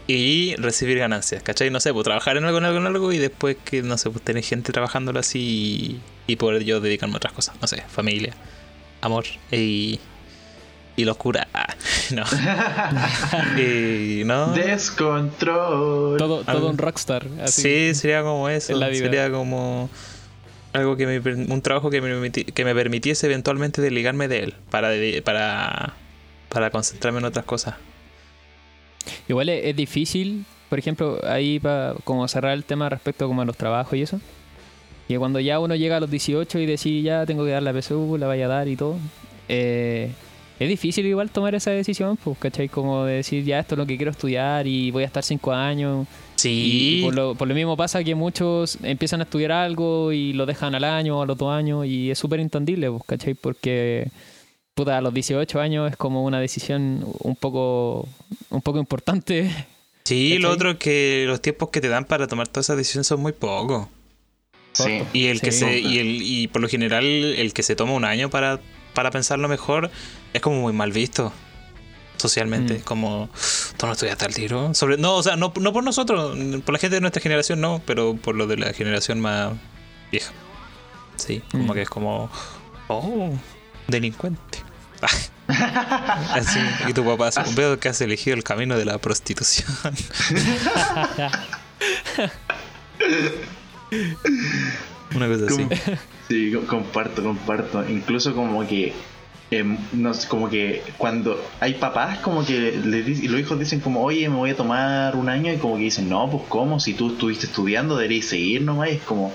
y recibir ganancias, ¿cachai? No sé, pues trabajar en algo, en algo, en algo y después que, no sé, pues tener gente trabajándolo así y, poder yo dedicarme a otras cosas, no sé, familia, amor y, y locura. no. y, ¿no? Descontrol. Todo, todo un rockstar. Así, sí, sería como eso. Sería como algo que me, un trabajo que me, que me permitiese eventualmente desligarme de él para, para, para concentrarme en otras cosas. Igual es, difícil, por ejemplo, ahí para como cerrar el tema respecto como a los trabajos y eso. Y cuando ya uno llega a los 18 y decide ya tengo que dar la PSU, la vaya a dar y todo. Eh, es difícil igual tomar esa decisión, pues, ¿cachai? Como de decir ya esto es lo que quiero estudiar y voy a estar cinco años. Sí. por, lo, por, lo, mismo pasa que muchos empiezan a estudiar algo y lo dejan al año o al otro año y es súper entendible, pues, ¿cachai? Porque puta, a los 18 años es como una decisión un poco, un poco importante. Sí, lo otro es que los tiempos que te dan para tomar todas esas decisiones son muy pocos. Sí. Y el que se, y el, y por lo general el que se toma un año para, para pensarlo mejor es como muy mal visto socialmente. Mm. Como, tú no estudiaste al tiro. Sobre, no, o sea, no, no por nosotros, por la gente de nuestra generación no, pero por lo de la generación más vieja. Sí, como mm. que es como, oh, delincuente. Y tu papá, veo que has elegido el camino de la prostitución. Una cosa así. Sí, comparto, comparto. Incluso como que no como que cuando hay papás como que les y los hijos dicen como oye me voy a tomar un año y como que dicen no pues cómo si tú estuviste estudiando deberías seguir nomás es como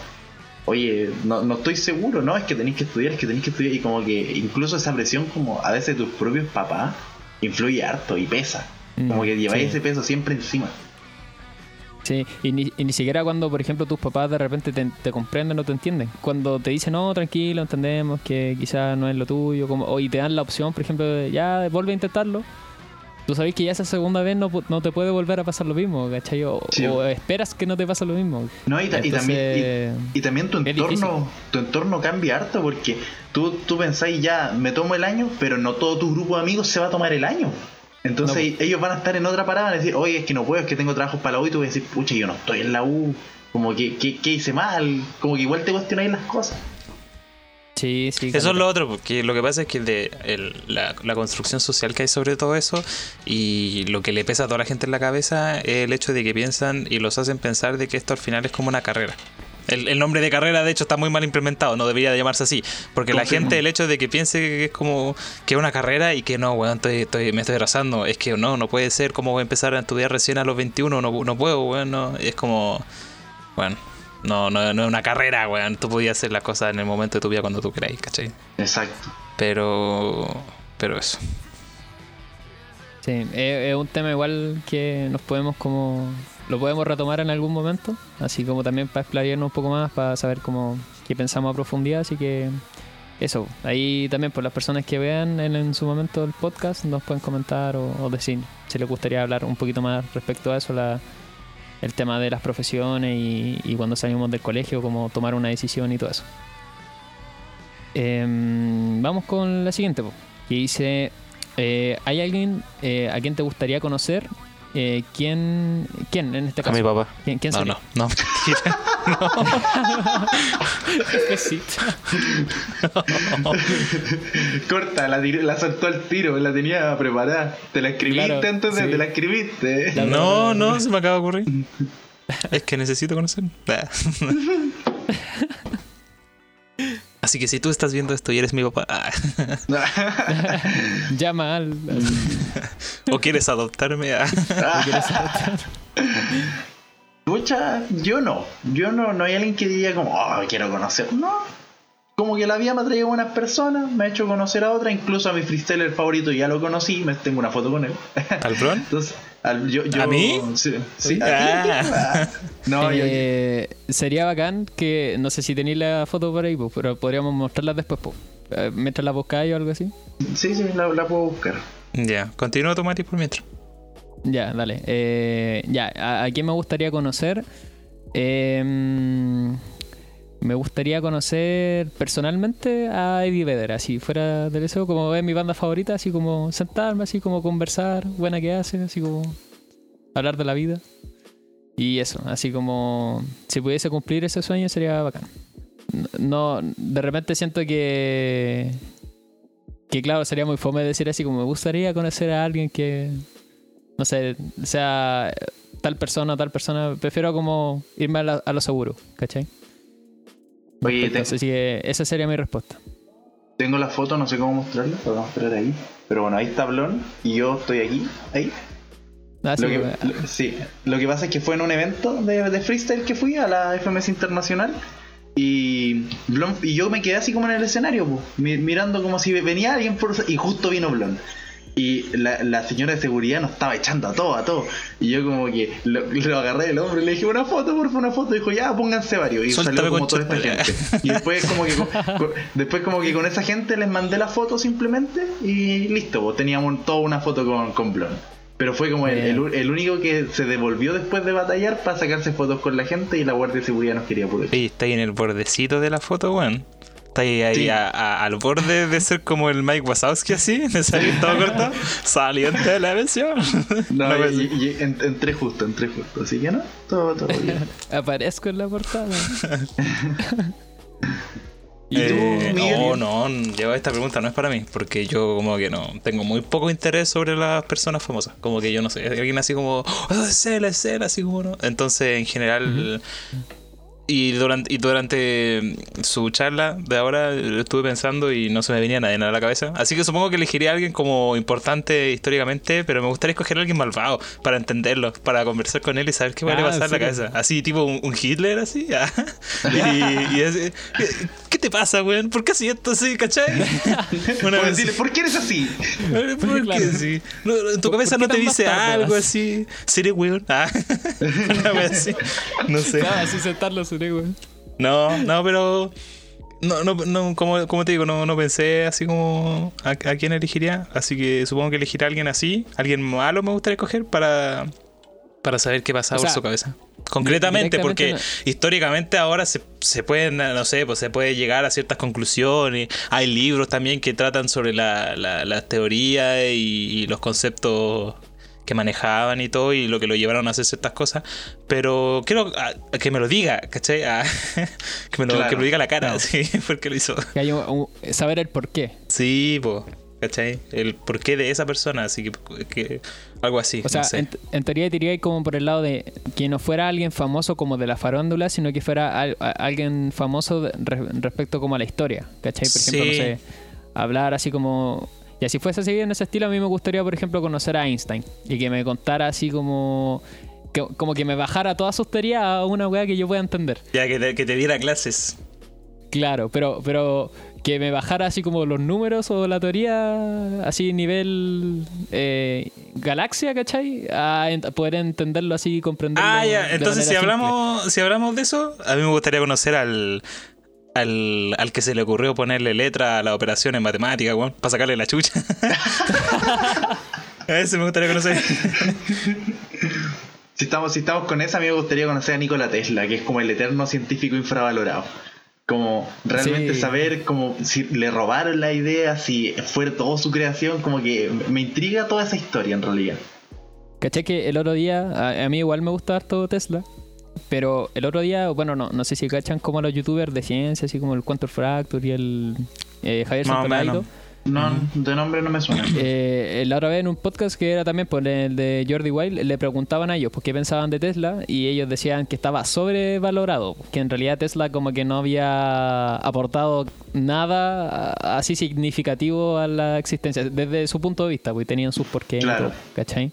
oye, no, no estoy seguro, no, es que tenéis que estudiar, es que tenéis que estudiar, y como que incluso esa presión como a veces de tus propios papás influye harto y pesa, como que mm, lleváis ese peso siempre encima. Sí, y ni, ni, siquiera cuando, por ejemplo, tus papás de repente te, te, comprenden o te entienden. Cuando te dicen, no, tranquilo, entendemos que quizás no es lo tuyo, como, o y te dan la opción, por ejemplo, de, ya, vuelve a intentarlo tú sabes que ya esa segunda vez no, no, te puede volver a pasar lo mismo, ¿cachai? O, esperas que no te pase lo mismo. No, y, también, y, también tu entorno, tu entorno cambia harto porque tú, tú pensáis ya, me tomo el año, pero no todo tu grupo de amigos se va a tomar el año. Entonces ellos van a estar en otra parada y decir, oye, es que no puedo, es que tengo trabajos para la U y tú vas a decir, pucha, yo no estoy en la U, como que, ¿qué hice mal, como que igual te cuestionáis las cosas. Sí, sí. Eso es lo otro, porque lo que pasa es que de la, construcción social que hay sobre todo eso y lo que le pesa a toda la gente en la cabeza es el hecho de que piensan y los hacen pensar de que esto al final es como una carrera. El, nombre de carrera, de hecho, está muy mal implementado, no debería de llamarse así. Porque la gente, el hecho de que piense que es como que es una carrera y que no, bueno, estoy, estoy, me estoy atrasando, es que no, no puede ser como voy a empezar a estudiar recién a los 21, no, no puedo, bueno, es como, bueno, No, no, no es una carrera, weón. Tú podías hacer las cosas en el momento de tu vida cuando tú queráis, ¿cachai? Exacto. Pero. Pero eso. Sí, es, un tema igual que nos podemos como. Lo podemos retomar en algún momento. Así como también para explayarnos un poco más, para saber cómo qué pensamos a profundidad. Así que eso, ahí también por las personas que vean en, su momento el podcast nos pueden comentar o, decir si les gustaría hablar un poquito más respecto a eso, la, el tema de las profesiones y, cuando salimos del colegio, cómo tomar una decisión y todo eso. Em, vamos con la siguiente, que dice, eh, ¿hay alguien eh, a quien te gustaría conocer eh, ¿quién, ¿Quién en este caso? A mi papá. ¿Quién, quién no, sería? no, no, no. Corta, la, la soltó al tiro, la tenía preparada. ¿Te la escribiste entonces? ¿Te la escribiste? no, no, se me acaba de ocurrir. es que necesito conocer. Así que si tú estás viendo esto y eres mi papá. Llama al. o quieres adoptarme. a Mucha, yo no. Yo no, no hay alguien que diga como, oh, quiero conocer. No, como que la vida me ha traído buenas personas, me ha hecho conocer a otra, incluso a mi freestyler favorito ya lo conocí, me tengo una foto con él. ¿Al Bron? Entonces, yo, ¿A mí? Sí, ¿a ah. No, eh, Sería bacán que, no sé si tenéis la foto por ahí, pero podríamos mostrarla después, pues. Eh, mientras la buscáis o algo así. Sí, sí, la, puedo buscar. Ya, continúa tu Mati por mientras. Ya, dale. Eh, ya, ¿a, ¿a, quién me gustaría conocer? Eh, me gustaría conocer personalmente a Eddie Vedder, así fuera del deseo, como es mi banda favorita, así como sentarme, así como conversar, buena que hace, así como hablar de la vida. Y eso, así como si pudiese cumplir ese sueño sería bacán. No, de repente siento que que claro, sería muy fome decir así como me gustaría conocer a alguien que no sé, sea tal persona tal persona, prefiero como irme a, a lo seguro, ¿cachai? Oye, Así que esa sería mi respuesta. Tengo la foto, no sé cómo mostrarla, la voy a mostrar ahí. Pero bueno, ahí está Blon y yo estoy aquí, ahí. Ah, lo que, sí, lo que pasa es que fue en un evento de, freestyle que fui a la FMS Internacional y, Blon, y yo me quedé así como en el escenario, mirando como si venía alguien por, y justo vino Blon. Y la, señora de seguridad nos estaba echando a todo, a todo. Y yo como que lo, agarré del hombro y le dije, una foto, por favor, una foto. Y dijo, ya, pónganse varios. Y salió como toda esta gente. Y después como que con, después como que con esa gente les mandé la foto simplemente y listo, pues teníamos toda una foto con, con Blon. Pero fue como el, el, único que se devolvió después de batallar para sacarse fotos con la gente y la guardia de seguridad nos quería poder. Y está ahí en el bordecito de la foto, weón ahí, al borde de ser como el Mike Wazowski así, de salir todo corto, saliente de la versión. No, y, entré justo, entré justo, así que no, todo, todo bien. Aparezco en la portada. ¿Y tú, eh, no, no, yo esta pregunta no es para mí, porque yo como que no, tengo muy poco interés sobre las personas famosas, como que yo no sé, alguien así como, oh, es él, es él, así como no. Entonces, en general, y durante, y durante su charla de ahora estuve pensando y no se me venía nadie a la cabeza. Así que supongo que elegiría a alguien como importante históricamente, pero me gustaría escoger a alguien malvado para entenderlo, para conversar con él y saber qué va a pasar en la cabeza. Así, tipo un, Hitler, así. y, y ¿qué te pasa, weón? ¿Por qué así esto así, cachai? ¿por qué eres así? ¿Por qué así? en tu cabeza no te dice algo así. ¿Sería weón? Ah. No sé. así sentarlo no, no, pero. No, no, no como, como te digo, no, no pensé así como a, quién elegiría. Así que supongo que elegiré a alguien así. Alguien malo me gustaría escoger para, para saber qué pasa por su cabeza. Concretamente, porque históricamente ahora se, se pueden, no sé, pues se puede llegar a ciertas conclusiones. Hay libros también que tratan sobre la, la, teoría y, los conceptos que manejaban y todo y lo que lo llevaron a hacer ciertas cosas. Pero quiero ah, que me lo diga, ¿cachai? Ah, que, me lo, que, me lo, diga la cara, sí, porque lo hizo. saber el por qué. Sí, pues. ¿cachai? El porqué de esa persona, así que, algo así. O sea, en, teoría diría como por el lado de que no fuera alguien famoso como de la farándula, sino que fuera alguien famoso respecto como a la historia, ¿cachai? Por ejemplo, no sé, hablar así como y así fuese así en ese estilo, a mí me gustaría, por ejemplo, conocer a Einstein y que me contara así como como que me bajara toda su teoría a una weá que yo pueda entender. Ya, que te, que te diera clases. Claro, pero, pero que me bajara así como los números o la teoría, así nivel eh, galaxia, ¿cachai? A poder entenderlo así y comprenderlo. Ah, ya, entonces si hablamos, si hablamos de eso, a mí me gustaría conocer al, al, al, que se le ocurrió ponerle letra a la operación en matemática, weón, para sacarle la chucha. a ese me gustaría conocer. si, estamos, si estamos con esa, a mí me gustaría conocer a Nikola Tesla, que es como el eterno científico infravalorado. Como realmente saber como si le robaron la idea, si fue todo su creación, como que me intriga toda esa historia en realidad. Caché que el otro día, a, mí igual me gusta todo Tesla, pero el otro día, bueno, no, no sé si cachan como los youtubers de ciencia, así como el Quantum Fracture y el eh, Javier Santolaido no, de nombre no me suena. Eh, la otra vez en un podcast que era también por el de Jordi Wild, le preguntaban a ellos por qué pensaban de Tesla y ellos decían que estaba sobrevalorado, que en realidad Tesla como que no había aportado nada así significativo a la existencia, desde su punto de vista, porque tenían sus porqués, claro. ¿cachai?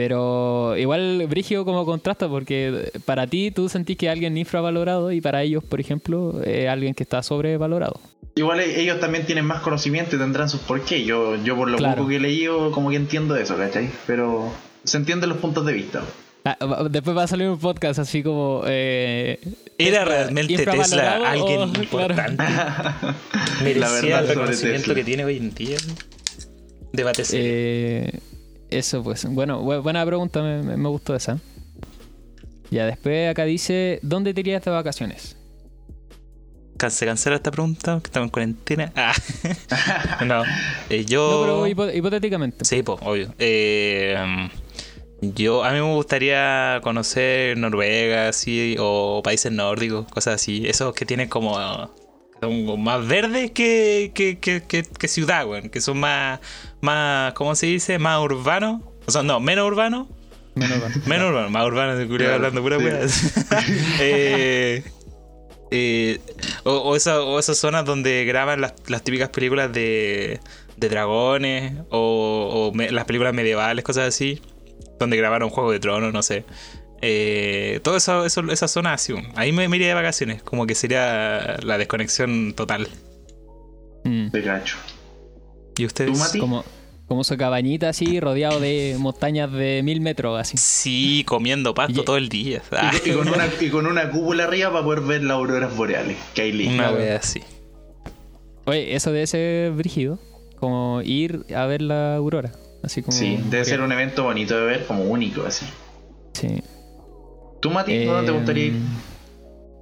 Pero igual Brigio como contrasta porque para ti tú sentís que alguien infravalorado y para ellos, por ejemplo, es alguien que está sobrevalorado. Igual e-, ellos también tienen más conocimiento y tendrán sus porqués. Yo, yo por lo poco que he leído, como que entiendo eso, ¿cachai? Pero se entienden los puntos de vista. Ah, después va a salir un podcast así como. Eh, ¿Era realmente Tesla alguien importante? ¿Merecía el conocimiento que tiene hoy en día? Debate eh, eso, pues. Bueno, buena pregunta, me, me gustó esa. Ya, después acá dice: ¿Dónde te irías de vacaciones? se cancela esta pregunta, que estamos en cuarentena. Ah. no, eh, yo. No, pero hipotéticamente. Sí, pues, obvio. Eh, yo, a mí me gustaría conocer Noruega, así, o países nórdicos, cosas así. Esos que tienen como. Son más verdes que, que, que, que, ciudad, güey. Que son más, más. ¿Cómo se dice? Más urbanos. O sea, no, menos urbanos. Menos urbano. Menos urbano, más urbano, de hablando pura sí. eh, eh, o, esas zonas donde graban las, típicas películas de, dragones o, las películas medievales, cosas así, donde grabaron Juego de Tronos, no sé. Eh, todo eso, eso, esa zona así, ahí me, iría de vacaciones, como que sería la desconexión total. Mm. De gacho. ¿Y ustedes? Como, como su cabañita así, rodeado de montañas de mil metros, así. Sí, comiendo pasto todo el día. Y, con una, y, con una, cúpula arriba para poder ver las auroras boreales, que hay Una vez así. Oye, eso debe ser brígido. Como ir a ver la aurora. Así como sí, debe ser un evento bonito de ver, como único, así. Sí. ¿Tú, Mati, dónde te gustaría ir?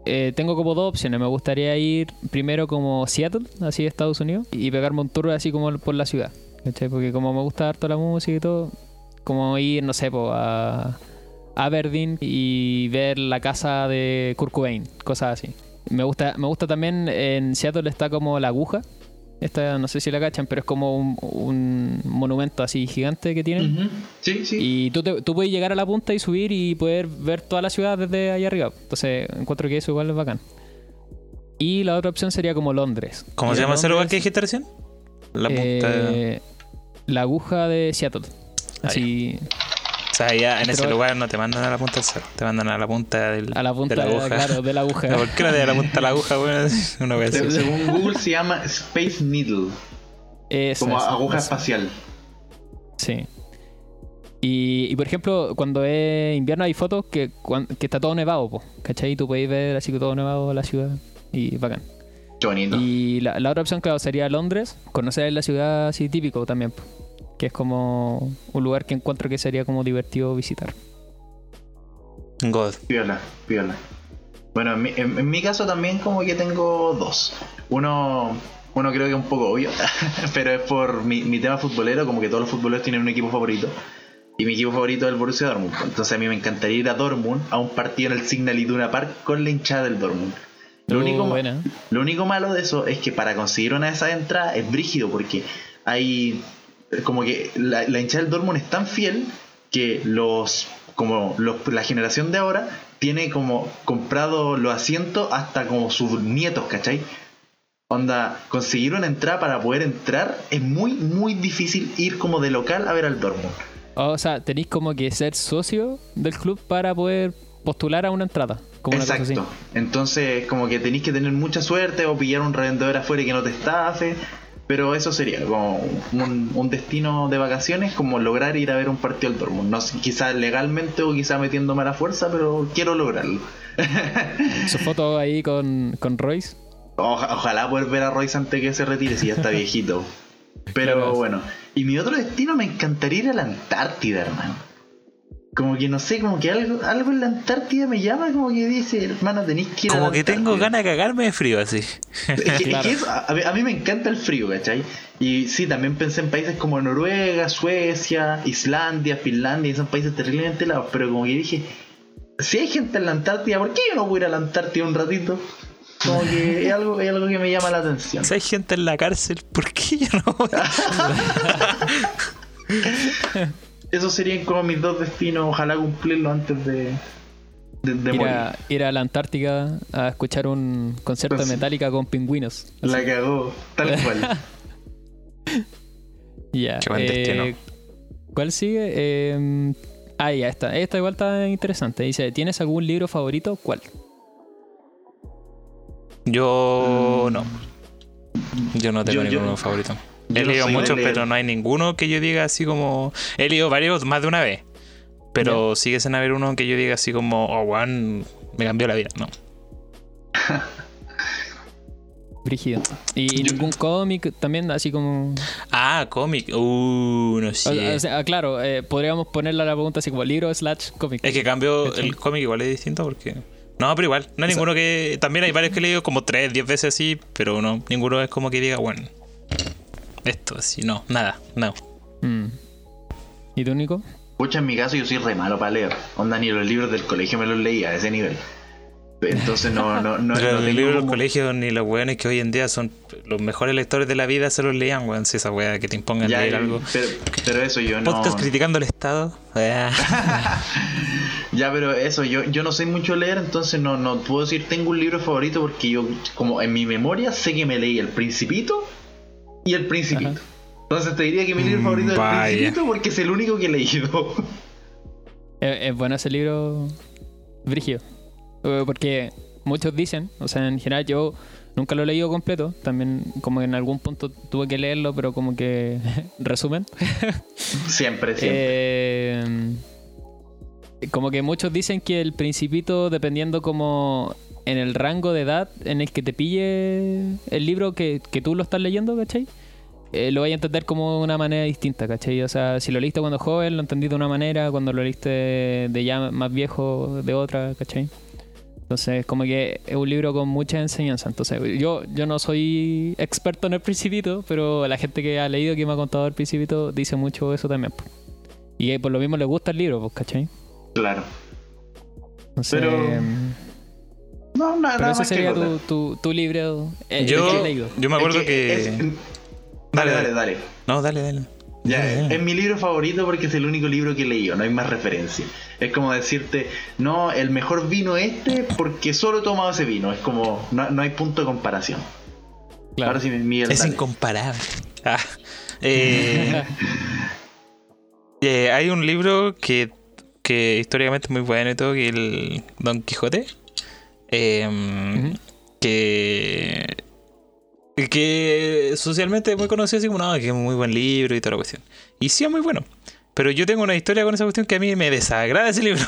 Eh, tengo como dos opciones. Me gustaría ir primero como Seattle, así de Estados Unidos, y pegarme un tour así como por la ciudad. Porque como me gusta harto la música y todo, como ir, no sé, a Aberdeen y ver la casa de Kurt Cobain, cosas así. Me gusta, me gusta también, en Seattle está como la aguja. Esta no sé si la cachan, pero es como un, monumento así gigante que tienen. Sí, sí. Y tú, tú puedes llegar a la punta y subir y poder ver toda la ciudad desde allá arriba. Entonces encuentro que eso igual es bacán. Y la otra opción sería como Londres. ¿Cómo se llama ese lugar que dijiste recién? La punta. Eh, la aguja de Seattle. Así. O sea, ya en ese lugar no te mandan a la punta del cerro, te mandan a la punta del, a la punta de la aguja. Claro, de la aguja. ¿Por qué no te da la punta a la aguja? Bueno, una vez Según Google se llama Space Needle. como aguja espacial. Sí. Y, y, por ejemplo, cuando es invierno hay fotos que, que está todo nevado, po, ¿cachai? Tú puedes ver así que todo nevado la ciudad y bacán. Y la, otra opción, claro, sería Londres, conocer la ciudad así típico también, que es como un lugar que encuentro que sería como divertido visitar. God. Piola, piola. Bueno, en mi, caso también como que tengo dos. Uno, uno creo que es un poco obvio, pero es por mi, mi tema futbolero, como que todos los futboleros tienen un equipo favorito. Y mi equipo favorito es el Borussia Dortmund. Entonces a mí me encantaría ir a Dortmund a un partido en el Signal Iduna Park con la hinchada del Dortmund. Lo, único, lo único malo de eso es que para conseguir una de esas entradas es brígido porque hay como que la, hinchada del Dortmund es tan fiel que los como la generación de ahora tiene como comprado los asientos hasta como sus nietos, ¿cachai? Onda, conseguir una entrada para poder entrar es muy, muy difícil ir como de local a ver al Dortmund. O sea, tenéis como que ser socio del club para poder postular a una entrada. Como una cosa así. Exacto. Entonces, como que tenéis que tener mucha suerte o pillar un revendedor afuera y que no te estafe. Pero eso sería como un, un destino de vacaciones, como lograr ir a ver un partido del Dortmund. No sé, quizás legalmente o quizás metiéndome a la fuerza, pero quiero lograrlo. Su foto ahí con, con Royce. Oja- ojalá poder ver a Royce antes que se retire, si ya está viejito. Pero bueno. Y mi otro destino me encantaría ir a la Antártida, hermano. Como que no sé, como que algo, algo en la Antártida me llama, como que dice, hermano, tenéis que ir a la Como que tengo Antártida". ganas de cagarme de frío así. Es que- es que Claro. eso, a, a mí, a me encanta el frío, ¿cachai? Y sí, también pensé en países como Noruega, Suecia, Islandia, Finlandia, y son países terriblemente helados, pero como que dije, si hay gente en la Antártida, ¿por qué yo no puedo ir a la Antártida un ratito? Como que es algo, es algo que me llama la atención. Si hay gente en la cárcel, ¿por qué yo no voy? Esos serían como mis dos destinos, ojalá cumplirlo antes de, de, de Ir morir. a, ir a la Antártica a escuchar un concierto Pues de sí. Metallica con pingüinos. La cagó, tal cual. Ya. Eh. ¿Cuál sigue? Eh, ah, ya está. Esta igual está interesante. Dice, ¿tienes algún libro favorito? ¿Cuál? Yo no. Yo no tengo Yo- yo- ninguno favorito. He no leído muchos, pero no hay ninguno que yo diga así como. He leído varios más de una vez. Pero sigue sin haber uno que yo diga así como, oh, one, me cambió la vida. No. Brígido. ¿Y, ningún cómic también así como...? Ah, cómic. Uh, no sé. o sea, claro, eh, podríamos ponerle la pregunta así como libro slash cómic. es que cambio el cómic igual es distinto porque. No, pero igual. No hay O sea- ninguno que. También hay varios que he leído como tres, diez veces así, pero no. Ninguno es como que diga, bueno. Esto así, no, nada, no. Mm. ¿Y tú, Nico? Pucha, en mi caso yo soy re malo para leer. Onda, ni los libros del colegio me los leía a ese nivel. Entonces no, no, no, Pero no los libros del como- colegio ni los weones que hoy en día son los mejores lectores de la vida se los leían, weón. Si esa weá que te impongan Ya, leer ya, algo. Pero, pero eso yo no. Podcast criticando el Estado. Ah. Ya, pero eso, yo, yo no sé mucho leer, entonces no, no puedo decir tengo un libro favorito porque yo, como en mi memoria, sé que me leí El Principito y El Principito. Ajá. Entonces te diría que mi libro Mm, favorito es El. Principito porque es el único que he leído. Es, es bueno ese libro, Brigio. Eh, Porque muchos dicen, o sea, en general yo nunca lo he leído completo. También como que en algún punto tuve que leerlo, pero como que resumen. siempre, siempre. Eh, como que muchos dicen que el principito, dependiendo como en el rango de edad en el que te pille el libro que, que tú lo estás leyendo, ¿cachai? Eh, lo vais a entender como de una manera distinta, ¿cachai? O sea, si lo leíste cuando joven, lo entendí de una manera, cuando lo leíste de ya más viejo, de otra, ¿cachai? Entonces, como que es un libro con mucha enseñanza. Entonces, yo, yo no soy experto en el Principito, pero la gente que ha leído, que me ha contado el Principito, dice mucho eso también. po. Y por lo mismo le gusta el libro, pues, ¿cachai? claro. Entonces, Pero- em, No, nada, pero nada ese más que sería tu, tu, tu libro eh, el que Yo, yo me Es acuerdo que. es- Dale, dale, dale. No, dale, dale. Ya, Dale, dale. es mi libro favorito porque es el único libro que he leído, no hay más referencia. Es como decirte, no, el mejor vino este porque solo he tomado ese vino. Es como, no, no hay punto de comparación. Claro. Ahora sí, Miguel, Es dale. incomparable. Ah, eh, eh, hay un libro que, que históricamente es muy bueno y todo, que es el Don Quijote. Eh, Ujú. que que socialmente es muy conocido así como no, que es un muy buen libro y toda la cuestión. Y sí es muy bueno. Pero yo tengo una historia con esa cuestión que a mí me desagrada ese libro.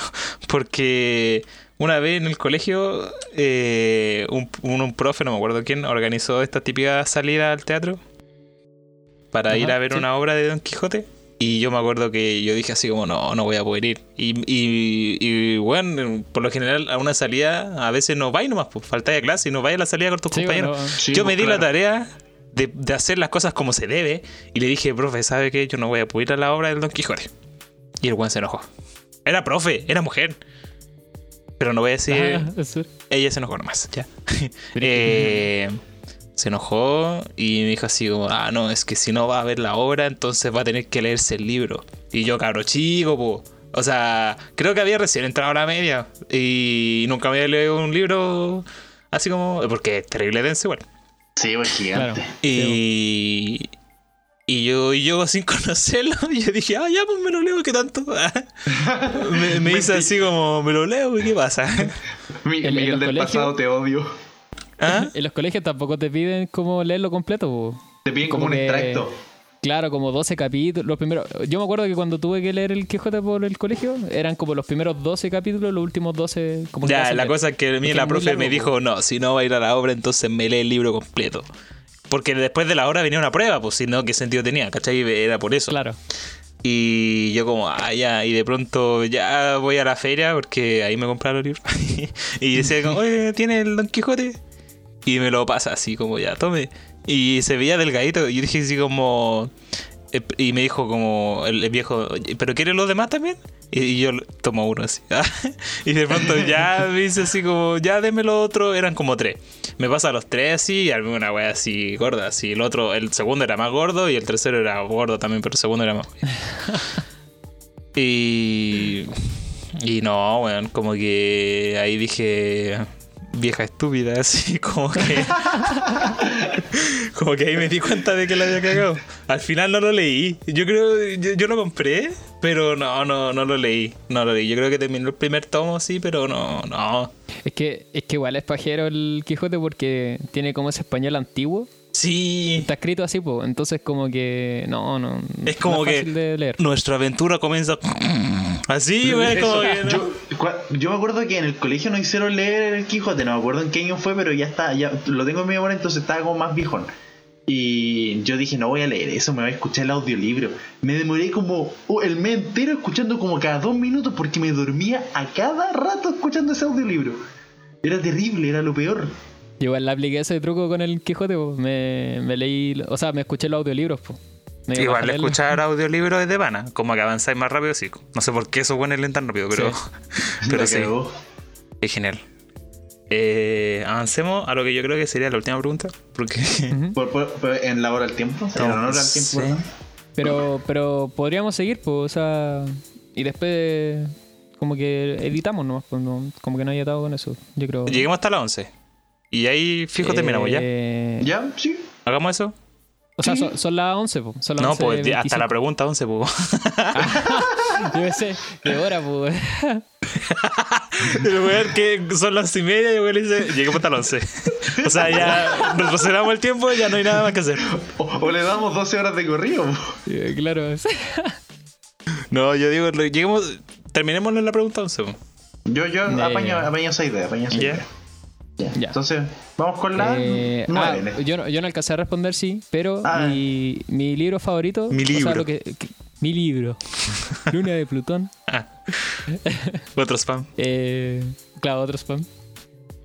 Porque una vez en el colegio, eh, un, un, un profe, no me acuerdo quién, organizó esta típica salida al teatro para Ajá, ir a ver sí. una obra de Don Quijote. Y yo me acuerdo que yo dije así como, no, no voy a poder ir. Y, y, y bueno, por lo general a una salida a veces no vais nomás, pues falta de clase y no vais a la salida con tus Sí, compañeros. bueno, Sí, yo pues, me di la claro. tarea de, de hacer las cosas como se debe y le dije, profe, ¿sabe qué? Yo no voy a poder ir a la obra del Don Quijote. Y el buen se enojó. Era profe, era mujer. Pero no voy a decir... ah. Ella se enojó nomás, ya. Eh, se enojó y me dijo así como, ah, no, es que si no va a ver la obra, entonces va a tener que leerse el libro. Y yo, cabro chico, po. O sea, creo que había recién entrado a la media y nunca me había leído un libro así como... Porque es terrible denso igual. Sí, pues gigante. Claro. Y, Y yo, y yo sin conocerlo, yo dije, ah, ya, pues me lo leo, ¿qué tanto? me, me hizo así como, me lo leo, ¿y qué pasa? Miguel del pasado, te odio. ¿Ah? En los colegios tampoco te piden como leerlo completo. Te piden como, un extracto. Claro, como 12 capítulos. Los primeros, yo me acuerdo que cuando tuve que leer el Quijote por el colegio, eran como los primeros 12 capítulos, los últimos 12. Como ya, la cosa es que a mí la profe me dijo, no, si no va a ir a la obra, entonces me lee el libro completo. Porque después de la hora venía una prueba, pues si no, ¿qué sentido tenía? ¿Cachai? Era por eso. Claro. Y yo como, ah, ya, y de pronto ya voy a la feria porque ahí me compraron los libros. y decía como, oye, ¿tiene el Don Quijote? Y me lo pasa así como, ya, tome. Y se veía delgadito. Y yo dije así como. Eh, y me dijo como el, viejo, ¿pero quiere los demás también? Y, yo tomo uno así. y de pronto ya me dice así como, ya déme lo otro. Eran como tres. Me pasa los tres así y armé una wea así gorda. Así el otro, el segundo era más gordo y el tercero era gordo también, pero el segundo era más. y. Y no, weón, como que ahí dije vieja estúpida, así como que. como que ahí me di cuenta de que la había cagado. Al final no lo leí. Yo creo, yo, lo compré, pero no, no, no lo leí. No lo leí. Yo creo que terminó el primer tomo, sí, pero no, no. Es que, es que igual es pajero el Quijote porque tiene como ese español antiguo. Sí. Está escrito así, pues. Entonces, como que. No, no. Es como que. De leer. Nuestra aventura comienza. Así, güey, yo, me acuerdo que en el colegio nos hicieron leer el Quijote. No me acuerdo en qué año fue, pero ya está. ya Lo tengo en mi memoria, entonces estaba como más viejón. Y yo dije, no voy a leer eso, me voy a escuchar el audiolibro. Me demoré como oh, el mes entero escuchando como cada dos minutos porque me dormía a cada rato escuchando ese audiolibro. Era terrible, era lo peor. Igual le apliqué ese truco con el Quijote, me, me, leí, o sea, me escuché los audiolibros. Po. Igual escuchar audiolibros es de vana, como que avanzáis más rápido, sí. No sé por qué eso bueno leen tan rápido, pero sí. pero sí. Es genial. Eh, avancemos a lo que yo creo que sería la última pregunta. Porque... en la hora del tiempo, en honor al tiempo. Pero, pero podríamos seguir, pues, o sea, y después como que editamos nomás, pues, como que no haya atado con eso, yo creo. Lleguemos hasta las 11. Y ahí fijo terminamos ya. Eh, ¿Ya? Sí. ¿Hagamos eso? O sea, son, las 11, po. Son las no, pues hasta la pregunta 11, pues. yo sé, qué hora, pues. El weón que son las y media y el weón le dice, lleguemos hasta las 11. O sea, ya retrocedamos el tiempo y ya no hay nada más que hacer. O, le damos 12 horas de corrido. claro. no, yo digo, lleguemos, terminemos en la pregunta 11. Yo, yo apaño, apaño esa idea, apaño esa idea. Entonces, vamos con la eh, ah, yo, no, yo no alcancé a responder, sí, pero ah. mi, mi, libro favorito. Mi libro. mi libro. Luna de Plutón. Ah. otro spam. Eh, claro, otro spam.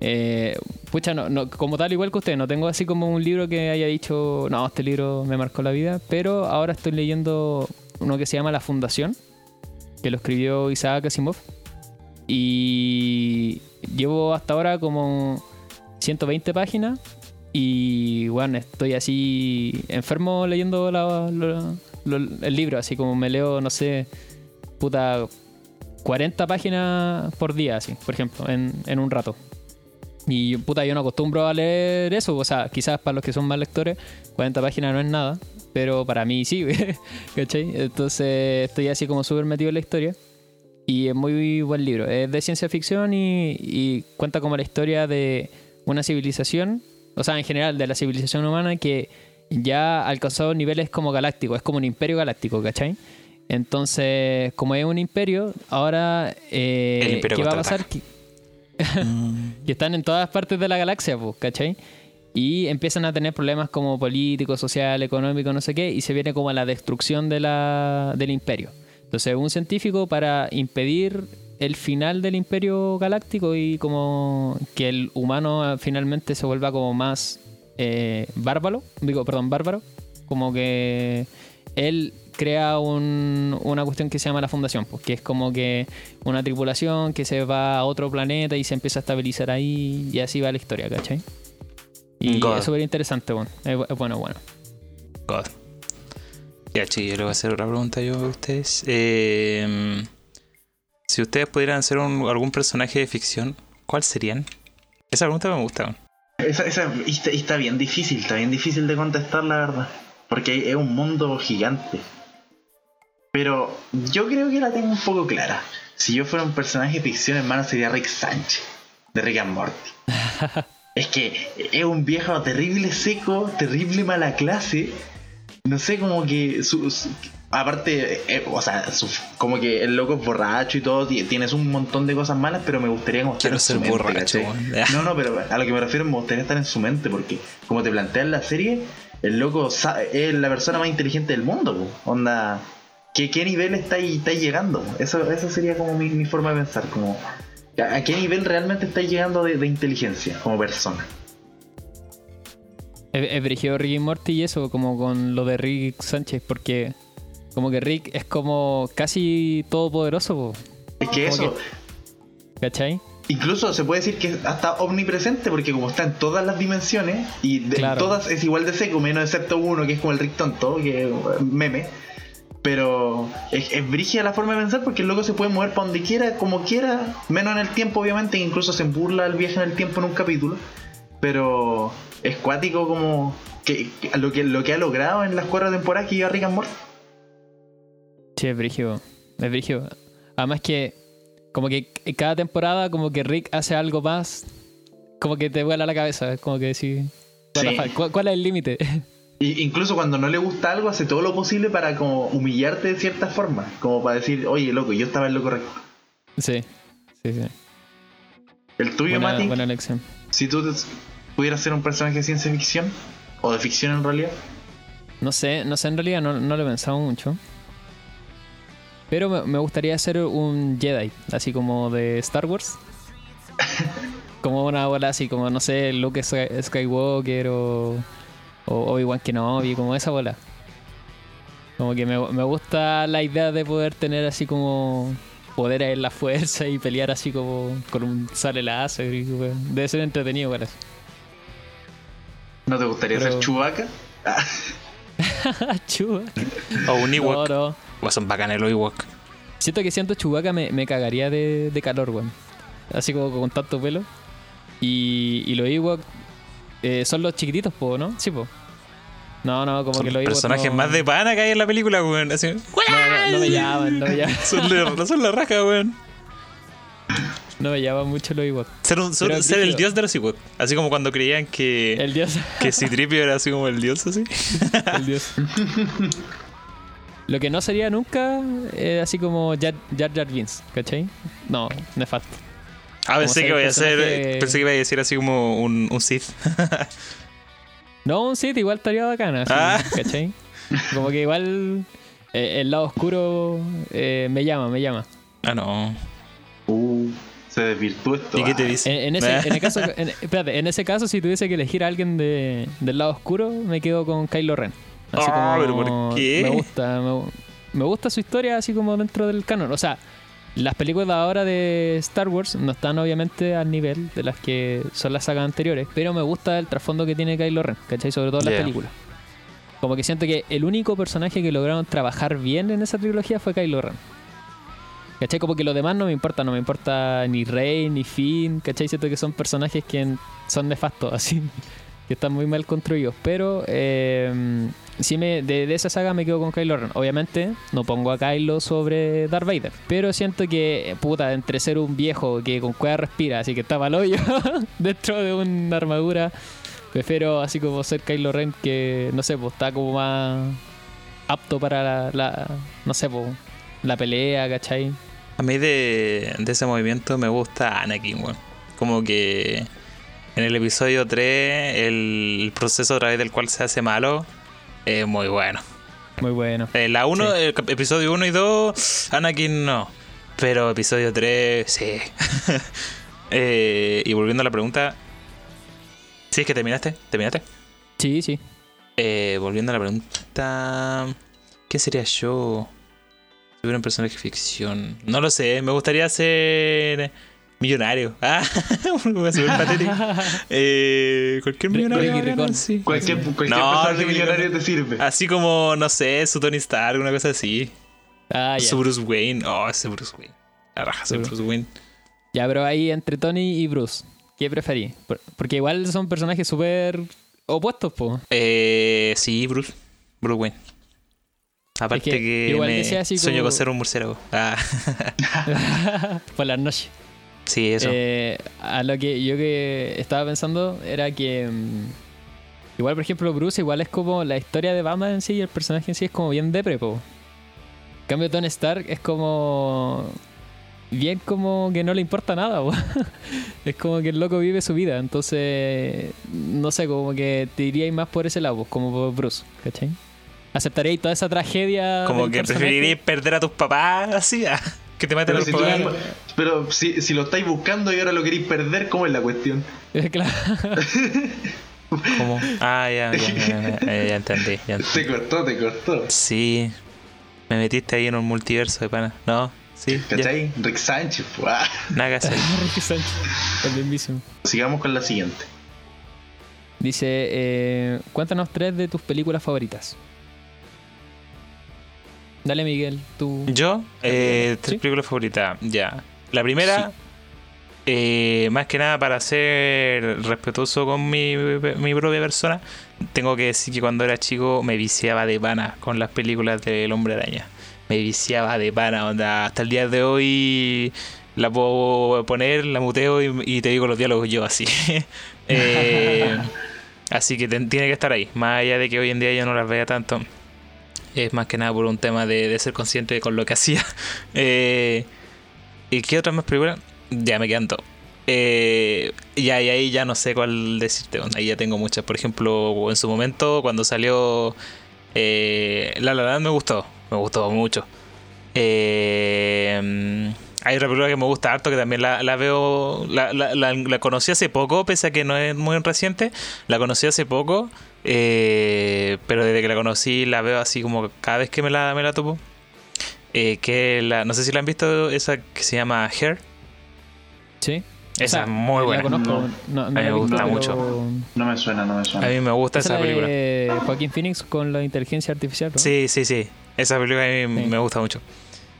Eh, pucha, no, no, como tal, igual que usted, no tengo así como un libro que haya dicho, no, este libro me marcó la vida, pero ahora estoy leyendo uno que se llama La Fundación, que lo escribió Isaac Asimov. Y llevo hasta ahora como 120 páginas y bueno, estoy así enfermo leyendo el libro, así como me leo, no sé, puta 40 páginas por día, así, por ejemplo, en, en un rato. Y puta, yo no acostumbro a leer eso, o sea, quizás para los que son más lectores, 40 páginas no es nada, pero para mí sí, ¿cachai? Entonces estoy así como súper metido en la historia. Y es muy buen libro. Es de ciencia ficción y, cuenta como la historia de una civilización, o sea, en general de la civilización humana que ya ha alcanzado niveles como galácticos, es como un imperio galáctico, ¿cachai? Entonces, como es un imperio, ahora, eh, ¿qué va a pasar? Que, están en todas partes de la galaxia, pues, ¿cachai? Y empiezan a tener problemas como políticos, social, económico, no sé qué, y se viene como la destrucción de la, del imperio. Entonces, un científico para impedir el final del imperio galáctico y como que el humano finalmente se vuelva como más eh, bárbaro, digo, perdón, bárbaro, como que él crea una cuestión que se llama la fundación, pues, que es como que una tripulación que se va a otro planeta y se empieza a estabilizar ahí y así va la historia, ¿cachai? Y es súper interesante, bueno, bueno, bueno. God. Ya, yo le voy a hacer otra pregunta yo a ustedes. Eh, si ustedes pudieran ser algún personaje de ficción, ¿cuál serían? Esa pregunta me gusta. Esa, esa está, bien difícil, está bien difícil de contestar, la verdad. Porque es un mundo gigante. Pero yo creo que la tengo un poco clara. Si yo fuera un personaje de ficción, hermano, sería Rick Sánchez, de Rick and Morty. es que es un viejo terrible seco, terrible mala clase. No sé, como que sus aparte, eh, o sea, como que el loco es borracho y todo, tienes un montón de cosas malas, pero me gustaría estar en su mente. no, no, pero a lo que me refiero me gustaría estar en su mente, porque como te plantea en la serie, el loco es la persona más inteligente del mundo, onda. ¿Qué, ¿Qué nivel está, está llegando? Eso, eso sería como mi, forma de pensar, como ¿a qué nivel realmente está llegando de, inteligencia como persona? He, he Rick y Morty y eso, como con lo de Rick Sánchez, porque como que Rick es como casi todopoderoso. Es que eso. ¿Cachai? Incluso se puede decir que es hasta omnipresente porque como está en todas las dimensiones y de, todas es igual de seco, menos excepto uno que es como el Rick tonto, que es meme. Pero es, es la forma de pensar porque el loco se puede mover para donde quiera, como quiera, menos en el tiempo obviamente, incluso se burla el viaje en el tiempo en un capítulo. Pero es cuático como que, lo, que, lo que ha logrado en las cuatro temporadas que lleva Rick and Morty. Sí, es brigio. Es brigio. Además que, como que cada temporada, como que Rick hace algo más, como que te vuela la cabeza. Como que decir, ¿cuál, es el límite? incluso cuando no le gusta algo, hace todo lo posible para como humillarte de cierta forma. Como para decir, oye, loco, yo estaba en lo correcto. Sí, sí, sí. El tuyo, Mati. Buena elección. Si tú pudieras ser un personaje de ciencia ficción, o de ficción en realidad. No sé, no sé, en realidad no, no lo he pensado mucho. Pero me gustaría ser un Jedi, así como de Star Wars. como una bola así, como no sé, Luke Skywalker o, o Obi-Wan Kenobi, como esa bola. Como que me, gusta la idea de poder tener así como poder en la fuerza y pelear así como con un sale láser. debe ser entretenido para ¿No te gustaría ser Chewbacca? Chewbacca. O un Ewok. O son bacanes los Ewok. Siento que siento Chewbacca me, me cagaría de, de calor, weón. Así como con tanto pelo. Y, y los Ewok eh, son los chiquititos, po, ¿no? Sí, po. No, no, como que los Ewok. personajes más de pana que hay en la película, weón. Así, no, no, me llaman, no me llaman. son, son la raja, weón. No me llama mucho los Ewok. Ser, un, ser, el dios de los Ewok. Así como cuando creían que. El dios. que Citripio era así como el dios, así. el dios. Lo que no sería nunca es así como Jar Jar, Vince, ¿cachai? No, nefasto. Ah, pensé que, iba a ser, pensé que iba a decir así como un, un Sith. no, un Sith igual estaría bacana, ah. ¿cachai? Como que igual eh, el lado oscuro eh, me llama, me llama. Ah, no. Se desvirtuó esto. ¿Y qué te dice? En, ese, caso, espérate, en ese caso, si tuviese que elegir a alguien de, del lado oscuro, me quedo con Kylo Ren. Así ah, pero ¿por qué? Me gusta, me, gusta su historia así como dentro del canon. O sea, las películas de ahora de Star Wars no están obviamente al nivel de las que son las sagas anteriores, pero me gusta el trasfondo que tiene Kylo Ren, ¿cachai? Sobre todo en las películas. Como que siento que el único personaje que lograron trabajar bien en esa trilogía fue Kylo Ren. ¿Cachai? Como que lo demás no me importa, no me importa ni Rey, ni Finn, ¿cachai? Siento que son personajes que son nefastos, así, que están muy mal construidos, pero eh, sí me, de, esa saga me quedo con Kylo Ren. Obviamente no pongo a Kylo sobre Darth Vader, pero siento que, puta, entre ser un viejo que con cueva respira, así que está mal hoyo dentro de una armadura, prefiero así como ser Kylo Ren que, no sé, pues está como más apto para la, no sé, pues, la pelea, ¿cachai? A mí de, de ese movimiento me gusta Anakin, weón. Como que en el episodio 3, el proceso a través del cual se hace malo es muy bueno. Muy bueno. Eh, la 1, episodio 1 y 2, Anakin no. Pero episodio 3, sí. Eh, y volviendo a la pregunta. ¿Sí es que terminaste? ¿Terminaste? Sí, sí. Eh, volviendo a la pregunta. ¿Qué sería yo? Hubiera un personaje de ficción. No lo sé. Me gustaría ser Millonario. Ah, súper patético. Eh, cualquier millonario. sí. Cualquier, cualquier no, millonario te sirve. Así como, no sé, su Tony Stark, una cosa así. Ah, Su Bruce Wayne. Oh, ese Bruce Wayne. La raja ese Bruce Wayne. Ya, pero ahí entre Tony y Bruce, ¿qué preferí? Porque igual son personajes súper opuestos, po. Eh, sí, Bruce. Bruce Wayne. Aparte que que, igual me decía así sueño como- con ser un murciélago. Ah, Por las noches. sí, eso. Eh, a lo que yo que estaba pensando era que. mm, igual, por ejemplo, Bruce, igual es como la historia de Batman en sí y el personaje en sí es como bien depre, po. En cambio, Tony Stark es como. Bien como que no le importa nada, po. Es como que el loco vive su vida. Entonces, no sé, como que te iríais más por ese lado, como por Bruce, ¿cachai? ¿Aceptaríais toda esa tragedia? Como que preferiríais perder a tus papás así, que te maten Pero, a si, los papás. mismo- pero si, si lo estáis buscando y ahora lo queréis perder, ¿cómo es la cuestión? claro. ¿Cómo? Ah, ya, ya, ya, ya, ya, ya entendí. Ya entendí. Te cortó, te cortó. Sí, me metiste ahí en un multiverso de pana. No, sí, ya, ¿Cachai? Rick Sánchez. pues, ah. nada que hacer. Ricky Sánchez, el mismísimo. Sigamos con la siguiente. Dice, eh, cuéntanos tres de tus películas favoritas. Dale, Miguel, tú. Yo, eh, tres ¿Sí? películas favoritas, ya. La primera, eh, más que nada para ser respetuoso con mi, mi propia persona, tengo que decir que cuando era chico me viciaba de pana con las películas del Hombre Araña. Me viciaba de pana, onda. Hasta el día de hoy la puedo poner, la muteo y, y te digo los diálogos yo así. Eh, así que tiene que estar ahí. Más allá de que hoy en día yo no las vea tanto. Es más que nada por un tema de, de ser consciente con lo que hacía. Eh, ¿Y qué otras más películas? Ya me quedan dos. Eh, y ahí ya no sé cuál decirte. Ahí ya tengo muchas. Por ejemplo, en su momento, cuando salió eh, La La Land, me gustó. Me gustó mucho. Eh, hay otra película que me gusta harto que también la, la veo. La, la, la- la conocí hace poco, pese a que no es muy reciente. La conocí hace poco. eh, pero desde que la conocí la veo así como cada vez que me la, me la topo. Eh, que la, no sé si la han visto, esa que se llama Hair. Sí. Esa O sea, es muy buena. La conozco. No. No, no mí me visto, gusta pero- mucho. No me suena, no me A suena. mí me gusta Esa esa es la película. de Joaquín Phoenix con la inteligencia artificial. ¿no? Sí, sí, sí. Esa película a mí Sí. me gusta mucho.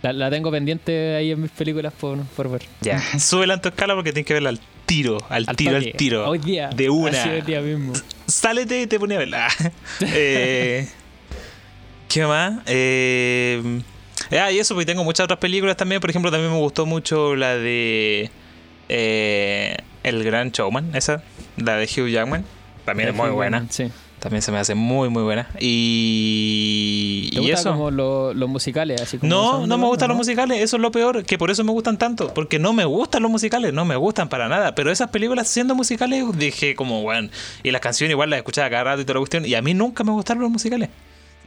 La, la tengo pendiente ahí en mis películas por, por ver. Ya. Súbela en tu escala porque tienes que verla al tiro. Al, tiro, toque. al tiro. Hoy día. De una. Así día mismo. Sálete y te pone a verla. eh, ¿Qué más? Eh, ah, y eso, porque tengo muchas otras películas también. Por ejemplo, también me gustó mucho la de eh, El Gran Showman, esa, la de Hugh Jackman. También es muy buena. Sí. También se me hace muy, muy buena. Y, ¿Te y gusta eso. como lo- los musicales? Así como No, no me gustan ¿no? los musicales, eso es lo peor, que por eso me gustan tanto, porque no me gustan los musicales, no me gustan para nada, pero esas películas siendo musicales dije como, bueno, y las canciones igual las escuchaba cada rato y toda la cuestión, y a mí nunca me gustaron los musicales.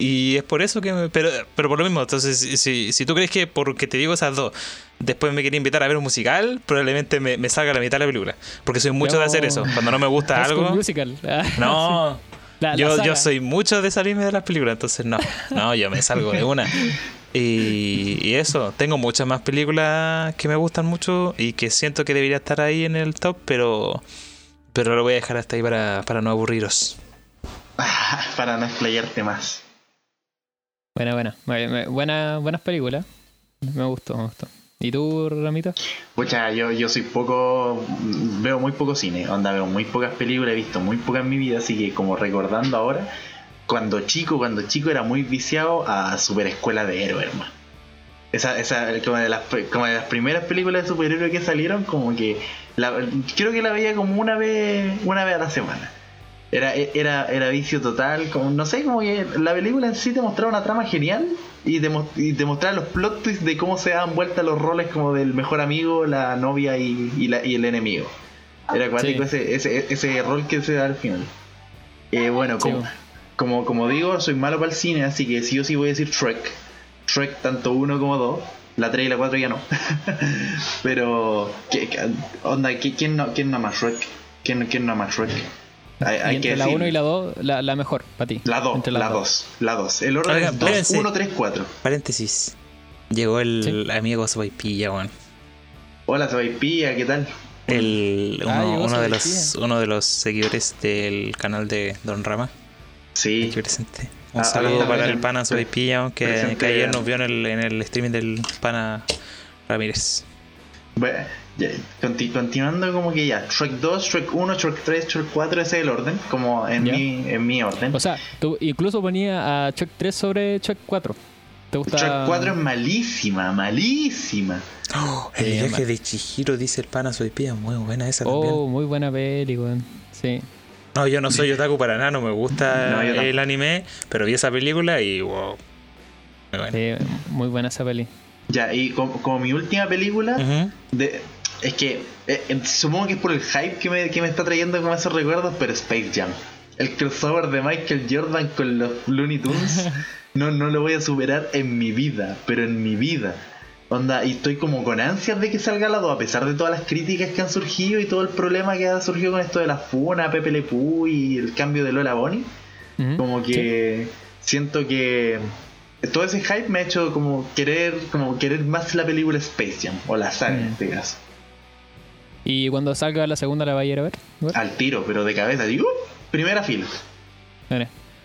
Y es por eso que, me- pero, pero por lo mismo, entonces, si, si, si tú crees que porque te digo esas dos, después me quería invitar a ver un musical, probablemente me, me salga la mitad de la película, porque soy mucho de hacer eso, cuando no me gusta algo... Musical. Ah, No, sí. La- yo, yo soy mucho de salirme de las películas, entonces no, no, yo me salgo de una. Y, y eso, tengo muchas más películas que me gustan mucho y que siento que debería estar ahí en el top, pero, pero lo voy a dejar hasta ahí para, para no aburriros. Para no explayarte más. Buena, buena. Muy bien, muy- buena- buenas películas. Me gustó, me gustó. ¿Y tú, Ramito? Pucha, yo, yo soy poco. Veo muy poco cine. Onda, veo muy pocas películas, he visto muy pocas en mi vida. Así que, como recordando ahora, cuando chico, cuando chico era muy viciado a Super Escuela de Héroes, hermano. Esa, esa, como de, las, como de las primeras películas de superhéroes que salieron, como que. Creo que la veía como una vez, una vez a la semana. Era, era, era vicio total, como, no sé, como que la película en sí te mostraba una trama genial y mostraba los plot twists de cómo se daban vueltas los roles como del mejor amigo, la novia y, y, la- y el enemigo. Era acuático Sí. ese, ese, ese rol que se da al final. Eh, bueno, Sí, como, como, como digo, soy malo para el cine, así que sí o sí voy a decir Shrek. Shrek tanto uno como dos. La 3 y la 4 ya no. Pero, ¿qué, qué- onda, ¿qué- ¿quién no, quién no ama Shrek? ¿Quién, quién no ama Shrek? Hay, y hay entre que la decir. 1 y la 2, la, la mejor para ti. La 2, Entre la las 2, la 2. El orden Oigan, es 2, espérense. 1, 3, 4. Paréntesis. Llegó el Sí. amigo Sopaipilla, weón. Hola, Pía, ¿qué tal? El, uno, Ah, uno de los, uno de los seguidores del canal de Don Rama. Sí, Aquí presente. Un Ah, saludo para el pana Sopaipilla, que, que ayer nos vio en el, en el streaming del pana Ramírez. Bueno, continuando como que ya, Shrek 2, Shrek 1, Shrek 3, Shrek 4, ese es el orden, como en, mi, en mi orden. O sea, tú incluso ponía a Shrek 3 sobre Shrek 4. ¿Te gusta? Shrek 4 es malísima, malísima. Oh, el viaje de Chihiro, dice el pana, soy pía, muy buena esa oh, también. Oh, muy buena peli, weón. Sí. No, yo no soy otaku para nada, no me gusta el anime, pero vi esa película y wow. Muy buena, sí, muy buena esa peli. Ya, y como, mi última película, de, es que eh, eh, supongo que es por el hype que me, que me está trayendo como esos recuerdos, pero Space Jam. El crossover de Michael Jordan con los Looney Tunes, no, no lo voy a superar en mi vida, pero en mi vida. Onda, y estoy como con ansias de que salga la 2, a pesar de todas las críticas que han surgido y todo el problema que ha surgido con esto de la funa, Pepe Le Pú y el cambio de Lola Bonnie. Como que siento que todo ese hype me ha hecho como querer, como querer más la película Space Jam, o la saga en este caso. ¿Y cuando salga la segunda la va a ir a ver? Al tiro, pero de cabeza, digo, primera fila.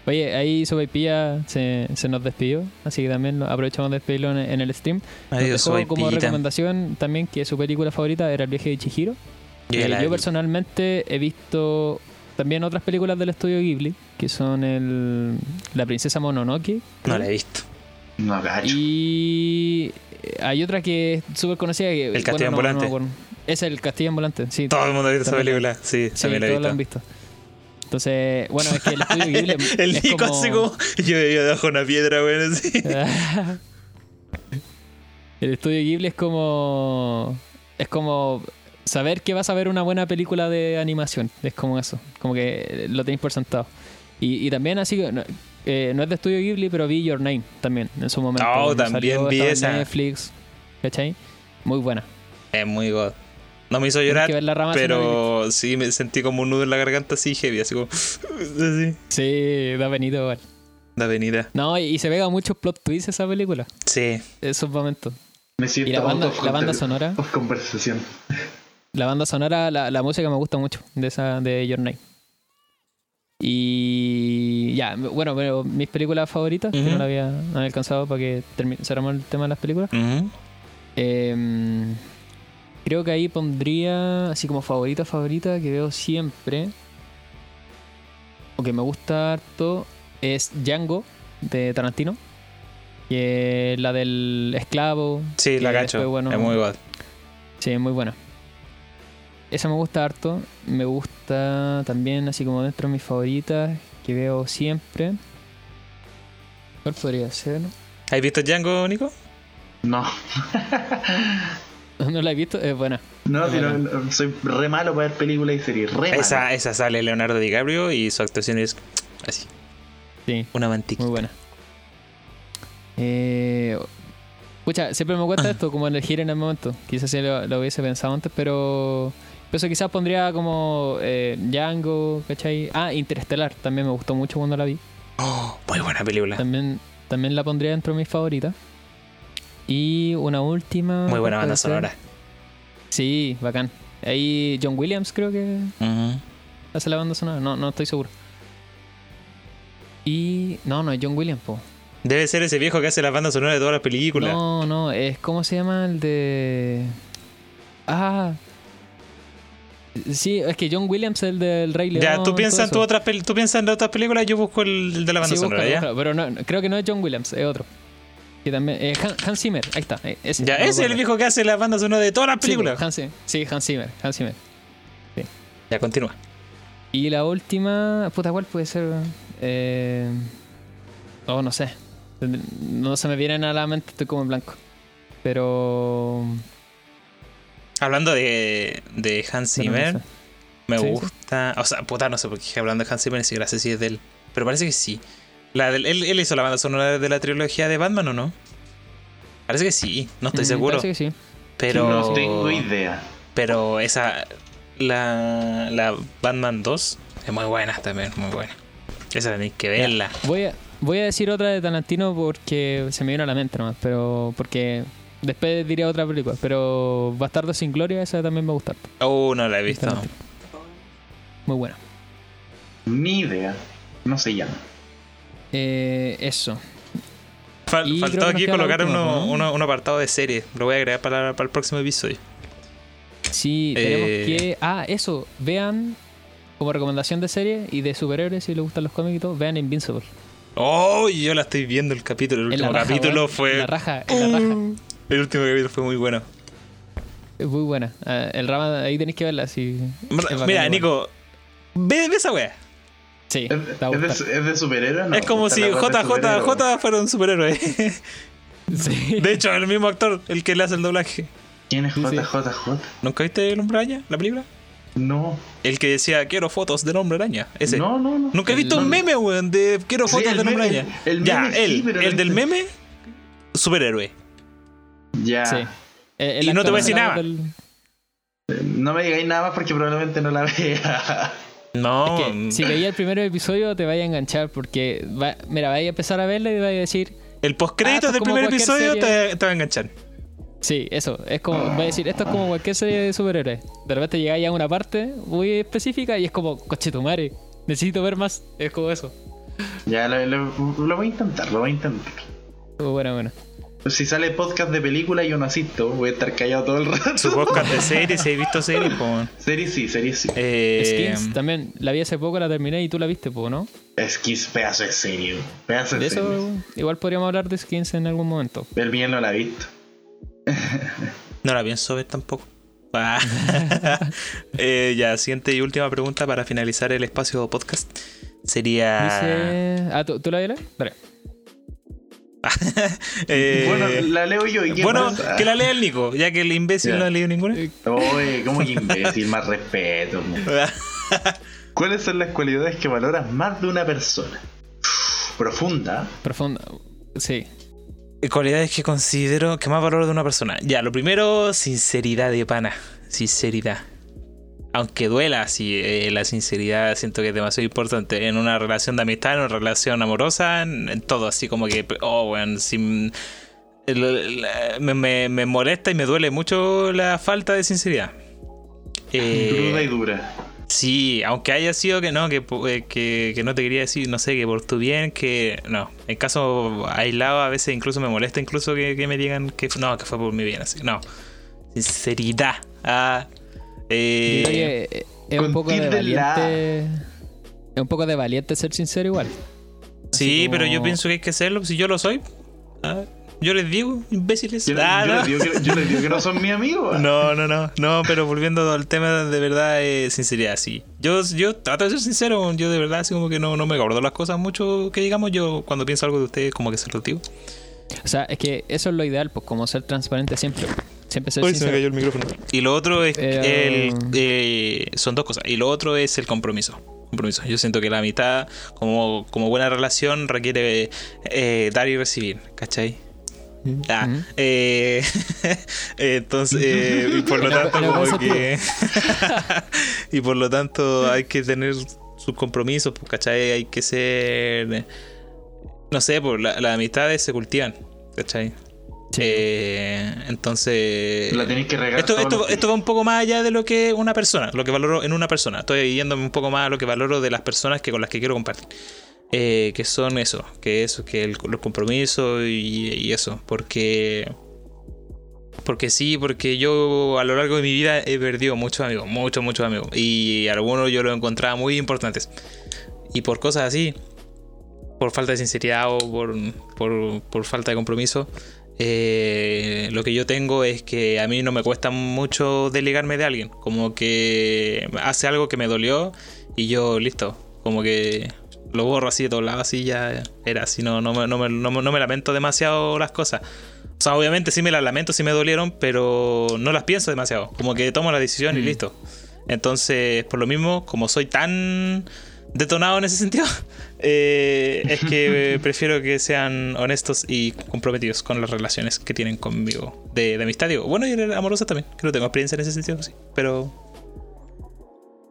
Oye, ahí Sobaipilla se, se nos despidió, así que también aprovechamos de despedirlo en, el stream. Adiós, como recomendación también que su película favorita era El viaje de Chihiro. Eh, yo personalmente he visto también otras películas del estudio Ghibli, que son el La princesa Mononoke. No la he visto. No, gacho. Y hay otra que es súper conocida. Que, el castillo ambulante. Es el castillo ambulante, sí. Todo el mundo ha visto esa película, sí, sí también la he visto. lo han visto. Entonces, bueno, es que el estudio Ghibli. el Nico así como. Yo vivía debajo de una piedra, bueno, sí. el estudio Ghibli es como. Es como saber que vas a ver una buena película de animación. Es como eso. Como que lo tenéis por sentado. Y, y también así. No, eh, no es de estudio Ghibli, pero vi Your Name también en su momento. Oh, también vi esa. Netflix. ¿Cachai? Muy buena. Es muy god. No me hizo llorar, pero sí me sentí como un nudo en la garganta así heavy, así como... Así. Sí, da venido igual. Da venida. No, y, se pega muchos plot twists esa película. Sí. Esos momentos. Me siento y la banda, la banda sonora... conversación. La banda sonora, la, la, música me gusta mucho de esa de Your Name. Y ya, bueno, pero mis películas favoritas, que no la había, no había alcanzado para que cerramos el tema de las películas. eh, Creo que ahí pondría, así como favorita, favorita, que veo siempre, o que me gusta harto, es Django, de Tarantino. Que la del esclavo. Sí, la gacho. Bueno, es muy buena. Sí, es muy buena. Esa me gusta harto. Me gusta también, así como dentro de mis favoritas, que veo siempre. ¿Cuál podría ser? ¿Has visto Django, Nico? No. No la he visto, es buena. No, soy re malo para ver películas y series. Re esa, esa sale Leonardo DiCaprio y su actuación es así. Sí. Una mantica. Muy buena. Eh, siempre me cuesta esto, como elegir en el momento. Quizás si lo, hubiese pensado antes, pero. Eso quizás pondría como eh, Django, ¿cachai? Ah, Interestelar, también me gustó mucho cuando la vi. Oh, muy buena película. También, también la pondría dentro de mis favoritas. Y una última. Muy buena banda sonora. Sí, bacán. Ahí John Williams creo que hace la banda sonora. No, no estoy seguro. Y. No, no es John Williams, po. Debe ser ese viejo que hace la banda sonora de todas las películas. No, no, es. ¿Cómo se llama el de.? Ah. Sí, es que John Williams es el del Rey León. Ya, tú piensas, en, tu otra tú piensas en otras películas, yo busco el, de la banda sonora, ¿ya? pero no, creo que no es John Williams, es otro. Que también, eh, Hans Zimmer, ahí está. Eh, ese, ya, ese es el viejo que hace las bandas sonora de todas las películas. Sí, Hans, sí, Hans Zimmer, Hans Zimmer. Sí. Ya, continúa. Y la última, puta, ¿cuál puede ser? Eh, oh, no sé. No se me vienen a la mente, estoy como en blanco. Pero. Hablando de, de Hans Zimmer, me gusta. O sea, puta, no sé por qué hablando de Hans Zimmer, si gracias si es de él. Pero parece que sí. La él, él, hizo la banda sonora de la trilogía de Batman o no? Parece que sí, no estoy mm, seguro. Parece que sí. Pero. No tengo idea. Pero esa. La, la Batman 2 es muy buena también, muy buena. Esa tenéis que verla. Voy a, voy a decir otra de Tarantino porque se me vino a la mente nomás, pero porque después diría otra película, pero Bastardo sin Gloria, esa también me gusta. Oh, no la he visto. Muy buena. Ni idea. No se llama. Eh, eso. faltó aquí colocar uno, un apartado de serie. Lo voy a agregar para, para el próximo episodio. Sí, tenemos Eh, que. Ah, eso. Vean como recomendación de serie y de superhéroes si les gustan los cómics y todo. Vean Invincible. Oh, yo la estoy viendo el capítulo. El En último raja, capítulo fue. En la raja, en la raja. El último capítulo fue muy bueno. Es muy buena. Ah, el rama, ahí tenéis que verla. Bacán, Mira. Nico, ve, ve esa wea. Sí, ¿Es, te va a es de, es de superhéroe? No, es como Está si la wea de JJ, superhéroe. J fuera un superhéroe. Sí. De hecho, el mismo actor, el que le hace el doblaje. ¿Quién es Sí, sí. JJJ? ¿Nunca viste el hombre araña, la película? No. El que decía, quiero fotos del hombre araña. Ese. No, no, no. Nunca he El visto un meme. weón, de quiero Sí, fotos el del hombre araña. el ya, meme sí, él, pero el no del entiendo. meme, superhéroe. Ya. Sí. Eh, el Y no te voy a decir nada. del- No me digáis nada más porque probablemente no la vea. No, Es que si veía el primer episodio te vaya a enganchar porque va, mira, vaya a empezar a verla y vaya a decir, el postcrédito Ah, del primer episodio te, te va a enganchar. sí, eso, es como, va a decir, esto es como cualquier serie de superhéroes. De repente llegáis a una parte muy específica y es como, coche tu madre, necesito ver más. Es como eso. ya, lo, lo- lo voy a intentar, lo voy a intentar. Bueno, bueno. Si sale podcast de película yo no asisto, voy a estar callado todo el rato. Su podcast de series, si he visto series, po. Series sí, series sí. Eh, Skins también, la vi hace poco, la terminé y tú la viste, po, ¿no? Skins, pedazo de serie. Pedazo de, De serie. eso igual podríamos hablar de Skins en algún momento. El bien no la he visto. no la pienso ver tampoco. Ah. Eh, ya, siguiente y última pregunta para finalizar el espacio podcast. Sería. Dice... Ah, ¿tú, tú la viste? Dale. eh, bueno, la leo yo. ¿y qué bueno, pasa? que la lea el Nico, ya que el imbécil Ya. no ha leído ninguna. Oye, ¿cómo que imbécil? Más respeto. ¿Cuáles son las cualidades que valoras más de una persona? Uf, profunda. Profunda. Sí. Cualidades que considero que más valoro de una persona. Ya, lo primero, sinceridad de pana. Sinceridad. Aunque duela, sí, eh, la sinceridad siento que es demasiado importante en una relación de amistad, en una relación amorosa, en, en todo, así como que, oh, bueno, el- me, me- me molesta y me duele mucho la falta de sinceridad. Eh, y dura. Sí, aunque haya sido que no, que, eh, que, que no te quería decir, no sé, que por tu bien, que no. En caso aislado a veces incluso me molesta incluso que, que me digan que no, que fue por mi bien, así. No. Sinceridad. Ah, eh, Yo creo que es un poco de la- valiente. Es un poco de valiente ser sincero igual. sí, pero yo pienso que hay que hacerlo, si yo lo soy. ah, yo les digo, imbéciles. Yo, Ah, yo no. les digo que, yo les digo que no son mis amigos. No, no, no, no, pero volviendo al tema de verdad, eh, sinceridad, sí. Yo, yo trato de ser sincero, yo de verdad así como que no, no me guardo las cosas mucho que digamos, yo cuando pienso algo de ustedes como que se lo digo. O sea, es que eso es lo ideal, pues como ser transparente siempre. Siempre ser sincero. el micrófono. Y lo otro es Eh, el, eh, son dos cosas. Y lo otro es el compromiso. Compromiso. Yo siento que la mitad, como, como buena relación, requiere eh, dar y recibir, ¿cachai? Ah, Ujú. eh, entonces, eh, y por lo tanto, pero como con que. y por lo tanto, hay que tener sus compromisos, pues, ¿cachai? Hay que ser. No sé, pues la- las amistades se cultivan, ¿cachai? Sí. Eh, entonces. La tenéis que regar. Esto, va un poco más allá de lo que una persona, lo que valoro en una persona. Estoy yéndome un poco más a lo que valoro de las personas que con las que quiero compartir. Eh, que son eso, que eso, que el, los compromisos y, y eso. Porque. Porque sí, porque yo a lo largo de mi vida he perdido muchos amigos, muchos, muchos amigos. Y algunos yo los encontraba muy importantes. Y por cosas así, por falta de sinceridad o por, por, por falta de compromiso, eh, lo que yo tengo es que a mí no me cuesta mucho desligarme de alguien. Como que hace algo que me dolió y yo, listo, como que lo borro así de todos lados, así ya era así, no, no, me, no, me, no no me lamento demasiado las cosas. O sea, obviamente sí me las lamento, sí me dolieron, pero no las pienso demasiado. Como que tomo la decisión y Mm. listo. Entonces, por lo mismo, como soy tan detonado en ese sentido, eh, es que prefiero que sean honestos y comprometidos con las relaciones que tienen conmigo. De, de amistad, digo. Bueno, y amorosas también, que no tengo experiencia en ese sentido, sí. Pero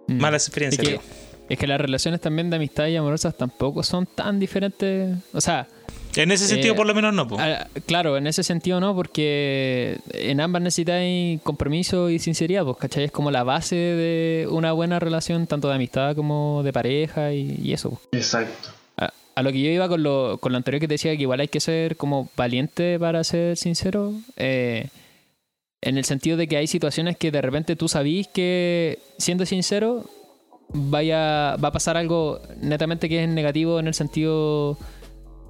Mm. malas experiencias, Es que, digo. es que las relaciones también de amistad y amorosas tampoco son tan diferentes. O sea, En ese sentido, eh, por lo menos no, po. a- claro, en ese sentido no, porque en ambas necesitáis compromiso y sinceridad, pues, ¿cachai? Es como la base de una buena relación, tanto de amistad como de pareja y, y eso. pues. Exacto. A, a lo que yo iba con lo, con lo anterior que te decía, que igual hay que ser como valiente para ser sincero. eh, en el sentido de que hay situaciones que de repente tú sabís que, siendo sincero, vaya, va a pasar algo netamente que es negativo en el sentido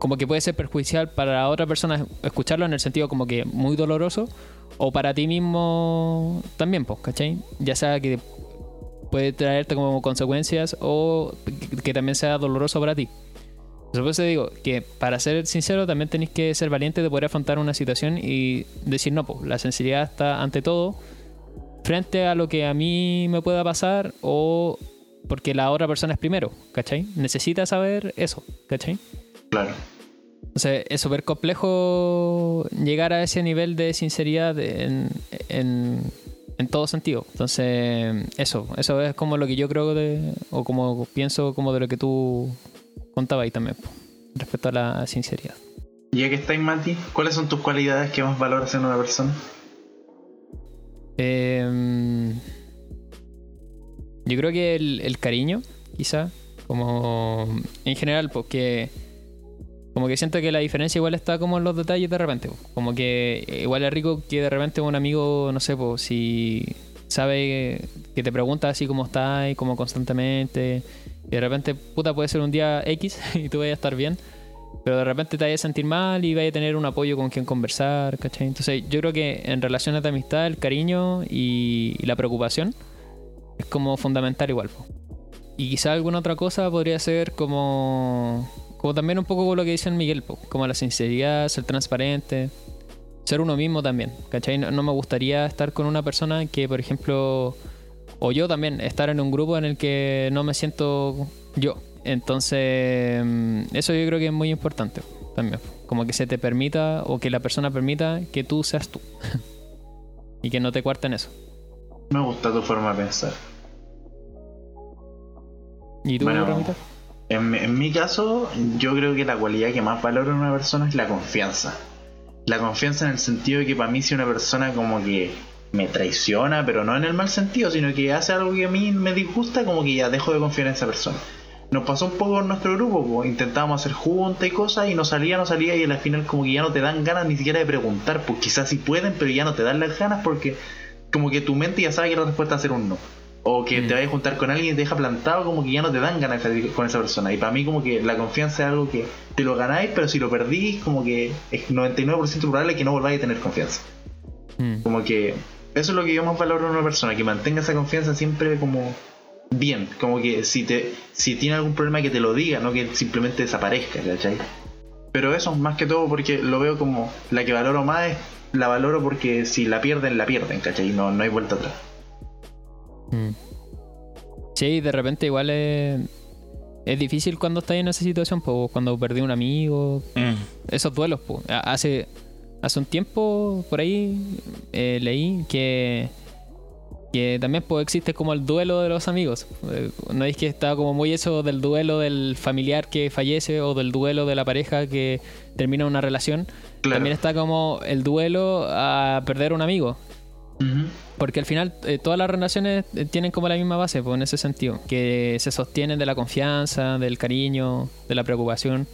como que puede ser perjudicial para otra persona escucharlo en el sentido como que muy doloroso o para ti mismo también, pues, ¿cachai? Ya sea que puede traerte como consecuencias o que también sea doloroso para ti. Por eso digo que para ser sincero también tenéis que ser valiente de poder afrontar una situación y decir, no, pues la sinceridad está ante todo frente a lo que a mí me pueda pasar o porque la otra persona es primero, ¿cachai? Necesita saber eso, ¿cachai? Claro. O sea, es súper complejo llegar a ese nivel de sinceridad en, en, en, todo sentido. Entonces, eso, eso es como lo que yo creo de, o como pienso como de lo que tú contaba ahí también, respecto a la sinceridad. Ya que estáis, Mati, ¿cuáles son tus cualidades que más valoras en una persona? Em, yo creo que el, cariño, quizá, como en general, porque como que siento que la diferencia igual está como en los detalles de repente. Como que igual es rico que de repente un amigo, no sé, pues si sabe que te pregunta así como está y como constantemente y de repente, puta, puede ser un día X y tú vayas a estar bien. Pero de repente te vayas a sentir mal y vayas a tener un apoyo con quien conversar, ¿cachai? Entonces yo creo que en relaciones de amistad el cariño y, la preocupación es como fundamental igual. Y quizá alguna otra cosa podría ser como, como también un poco lo que dice Miguel, como la sinceridad, ser transparente, ser uno mismo también, ¿cachai? no me gustaría estar con una persona que, por ejemplo, o yo también, estar en un grupo en el que no me siento yo. Entonces, mm, eso yo creo que es muy importante también. Como que se te permita o que la persona permita que tú seas tú. y que no te cuarten eso. Me gusta tu forma de pensar. ¿Y tú, bueno, en, en mi caso, yo creo que la cualidad que más valoro en una persona es la confianza. La confianza en el sentido de que para mí si una persona como que me traiciona, pero no en el mal sentido, sino que hace algo que a mí me disgusta, como que ya dejo de confiar en esa persona. Nos pasó un poco en nuestro grupo, intentábamos hacer juntas y cosas y no salía, no salía y al final como que ya no te dan ganas ni siquiera de preguntar, pues quizás sí pueden, pero ya no te dan las ganas porque como que tu mente ya sabe que la respuesta va a ser un no. O que te mm. vayas a juntar con alguien y te deja plantado, como que ya no te dan ganas de salir con esa persona. Y para mí como que la confianza es algo que te lo ganáis, pero si lo perdís, como que es 99% probable que no volváis a tener confianza. Mm. Como que eso es lo que yo más valoro en una persona, que mantenga esa confianza siempre como bien, como que si te si tiene algún problema que te lo diga, no que simplemente desaparezca, ¿cachai? Pero eso, más que todo porque lo veo como la que valoro más es la valoro porque si la pierden, la pierden, ¿cachai? No, no hay vuelta atrás. Mm. Sí, de repente igual es, es difícil cuando estás en esa situación, pues, cuando perdí un amigo, mm. esos duelos, pues. Hace, hace un tiempo por ahí eh, leí que, que también pues, existe como el duelo de los amigos. Eh, no es que está como muy eso del duelo del familiar que fallece o del duelo de la pareja que termina una relación. También está como el duelo a perder un amigo. Porque al final eh, todas las relaciones tienen como la misma base, pues, en ese sentido, que se sostienen de la confianza, del cariño, de la preocupación.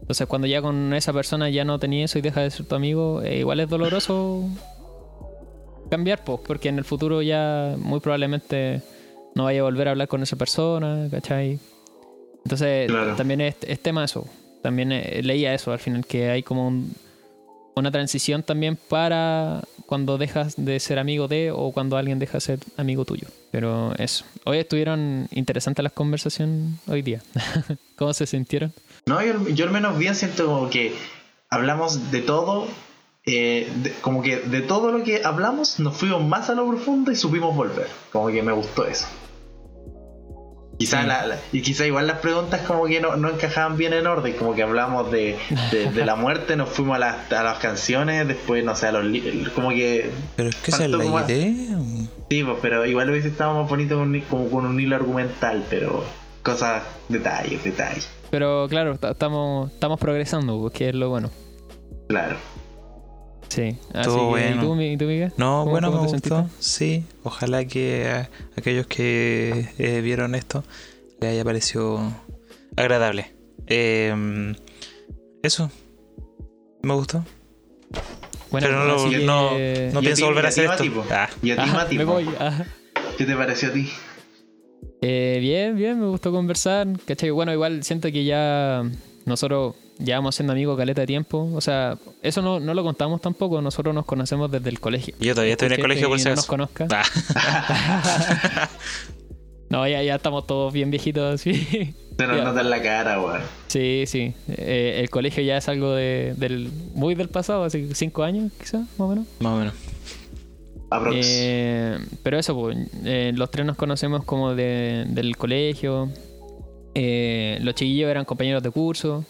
Entonces cuando ya con esa persona ya no tenía eso y deja de ser tu amigo, eh, igual es doloroso cambiar, pues, porque en el futuro ya muy probablemente no vaya a volver a hablar con esa persona, ¿cachai? Entonces también es, tema eso. También eh, leía eso al final, que hay como una transición también para cuando dejas de ser amigo de o cuando alguien deja de ser amigo tuyo. Pero eso. Hoy estuvieron interesantes las conversaciones hoy día. ¿Cómo se sintieron? No, yo, al menos bien siento como que hablamos de todo, eh, como que de todo lo que hablamos nos fuimos más a lo profundo y supimos volver. Como que me gustó eso. Quizá y quizá igual las preguntas como que no, encajaban bien en orden, como que hablamos de, la muerte, nos fuimos a las, a las canciones, después, no sé, a los como que... Pero es que esa es la idea. Sí, pues, pero igual hubiese estado más bonito como con un hilo argumental, pero cosas, detalles, detalles. Pero claro, estamos, estamos progresando, que es lo bueno. Claro. Sí, así bueno. ¿y, tú, Miguel? No, bueno, me gustó. Sí, ojalá que aquellos que eh, vieron esto les haya parecido agradable. Em, eso, me gustó. Pero no, lo, no, no pienso volver a hacer esto. Ah. Y a ti, Mati. Me voy. ¿Qué te pareció a ti? Eh, bien, bien, me gustó conversar. ¿Cachai? Bueno, igual siento que ya nosotros llevamos siendo amigos caleta de tiempo. O sea, eso no, no lo contamos tampoco. Nosotros nos conocemos desde el colegio. Yo todavía estoy en el colegio por si no nos conozca. Ah. no, ya, ya estamos todos bien viejitos así. Se nos nota en la cara, weón. Sí, sí. Eh, el colegio ya es algo de, del muy del pasado, así cinco años, quizás, más o menos. Más o menos. Eh, pero eso, pues, eh, los tres nos conocemos como de, del colegio. Eh, los chiquillos eran compañeros de curso.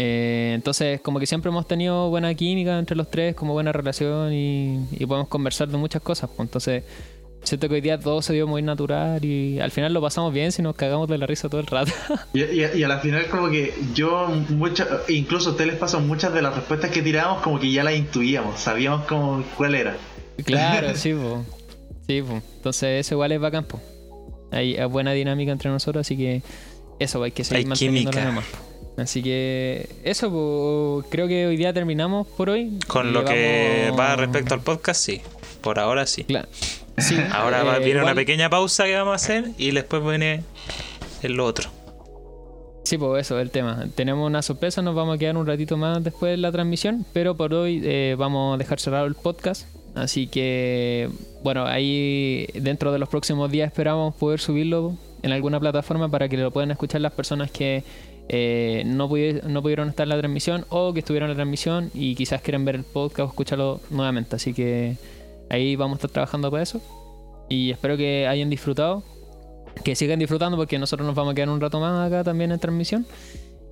Eh, entonces, como que siempre hemos tenido buena química entre los tres, como buena relación y, podemos conversar de muchas cosas. Pues. Entonces, siento que hoy día todo se dio muy natural y al final lo pasamos bien si nos cagamos de la risa todo el rato. Y, y, a la final como que yo, mucho, incluso a ustedes les pasó muchas de las respuestas que tiramos como que ya las intuíamos, sabíamos cómo, cuál era. Claro, sí, pues. Sí, pues. Entonces eso igual es bacán, pues. Hay, buena dinámica entre nosotros, así que eso hay que seguir manteniendo más. Así que eso, pues, creo que hoy día terminamos por hoy. Con lo que va respecto al podcast, sí. Por ahora sí. Claro. Ahora eh, viene una pequeña pausa que vamos a hacer y después viene el otro. Sí, pues eso es el tema. Tenemos una sorpresa, nos vamos a quedar un ratito más después de la transmisión, pero por hoy eh, vamos a dejar cerrado el podcast. Así que, bueno, ahí dentro de los próximos días esperamos poder subirlo en alguna plataforma para que lo puedan escuchar las personas que eh, no, no pudieron estar en la transmisión o que estuvieron en la transmisión y quizás quieren ver el podcast o escucharlo nuevamente. Así que ahí vamos a estar trabajando para eso. Y espero que hayan disfrutado. Que sigan disfrutando porque nosotros nos vamos a quedar un rato más acá también en transmisión.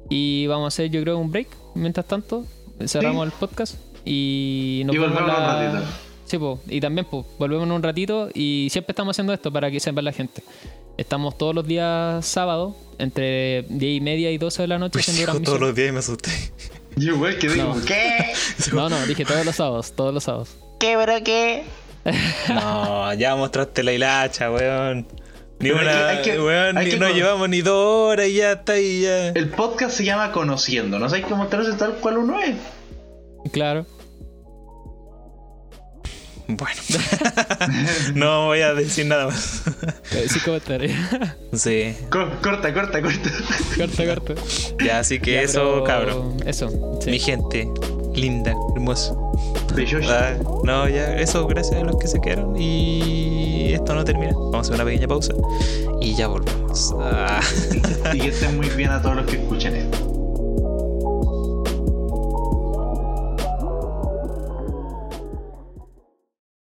Y vamos a hacer yo creo un break. Mientras tanto, cerramos el podcast. Y nos vemos la... Sí, y también volvemos en un ratito y siempre estamos haciendo esto para que sepa la gente. Estamos todos los días sábados, entre 10 y media y 12 de la noche haciendo pues todos los días y me asusté. Yo, güey, ¿qué digo? ¿Qué? No, no, dije todos los sábados, todos los sábados. ¿Qué, bro, qué? no, ya mostraste la hilacha, weón. Ni una, weón, ni, no llevamos ni dos horas y ya está ahí ya. El podcast se llama Conociendo, no sabes que mostrarse tal cual uno es. Claro. Bueno, no voy a decir nada más. Eh, sí, comentaré. Sí. corta, corta, corta. Corta, corta. Ya, así que eso, cabrón. Eso. Mi gente, linda, hermosa. Ah, no, ya, eso, gracias a los que se quedaron. Y esto no termina. Vamos a hacer una pequeña pausa. Y ya volvemos. Ah. Y que estén muy bien a todos los que escuchen esto.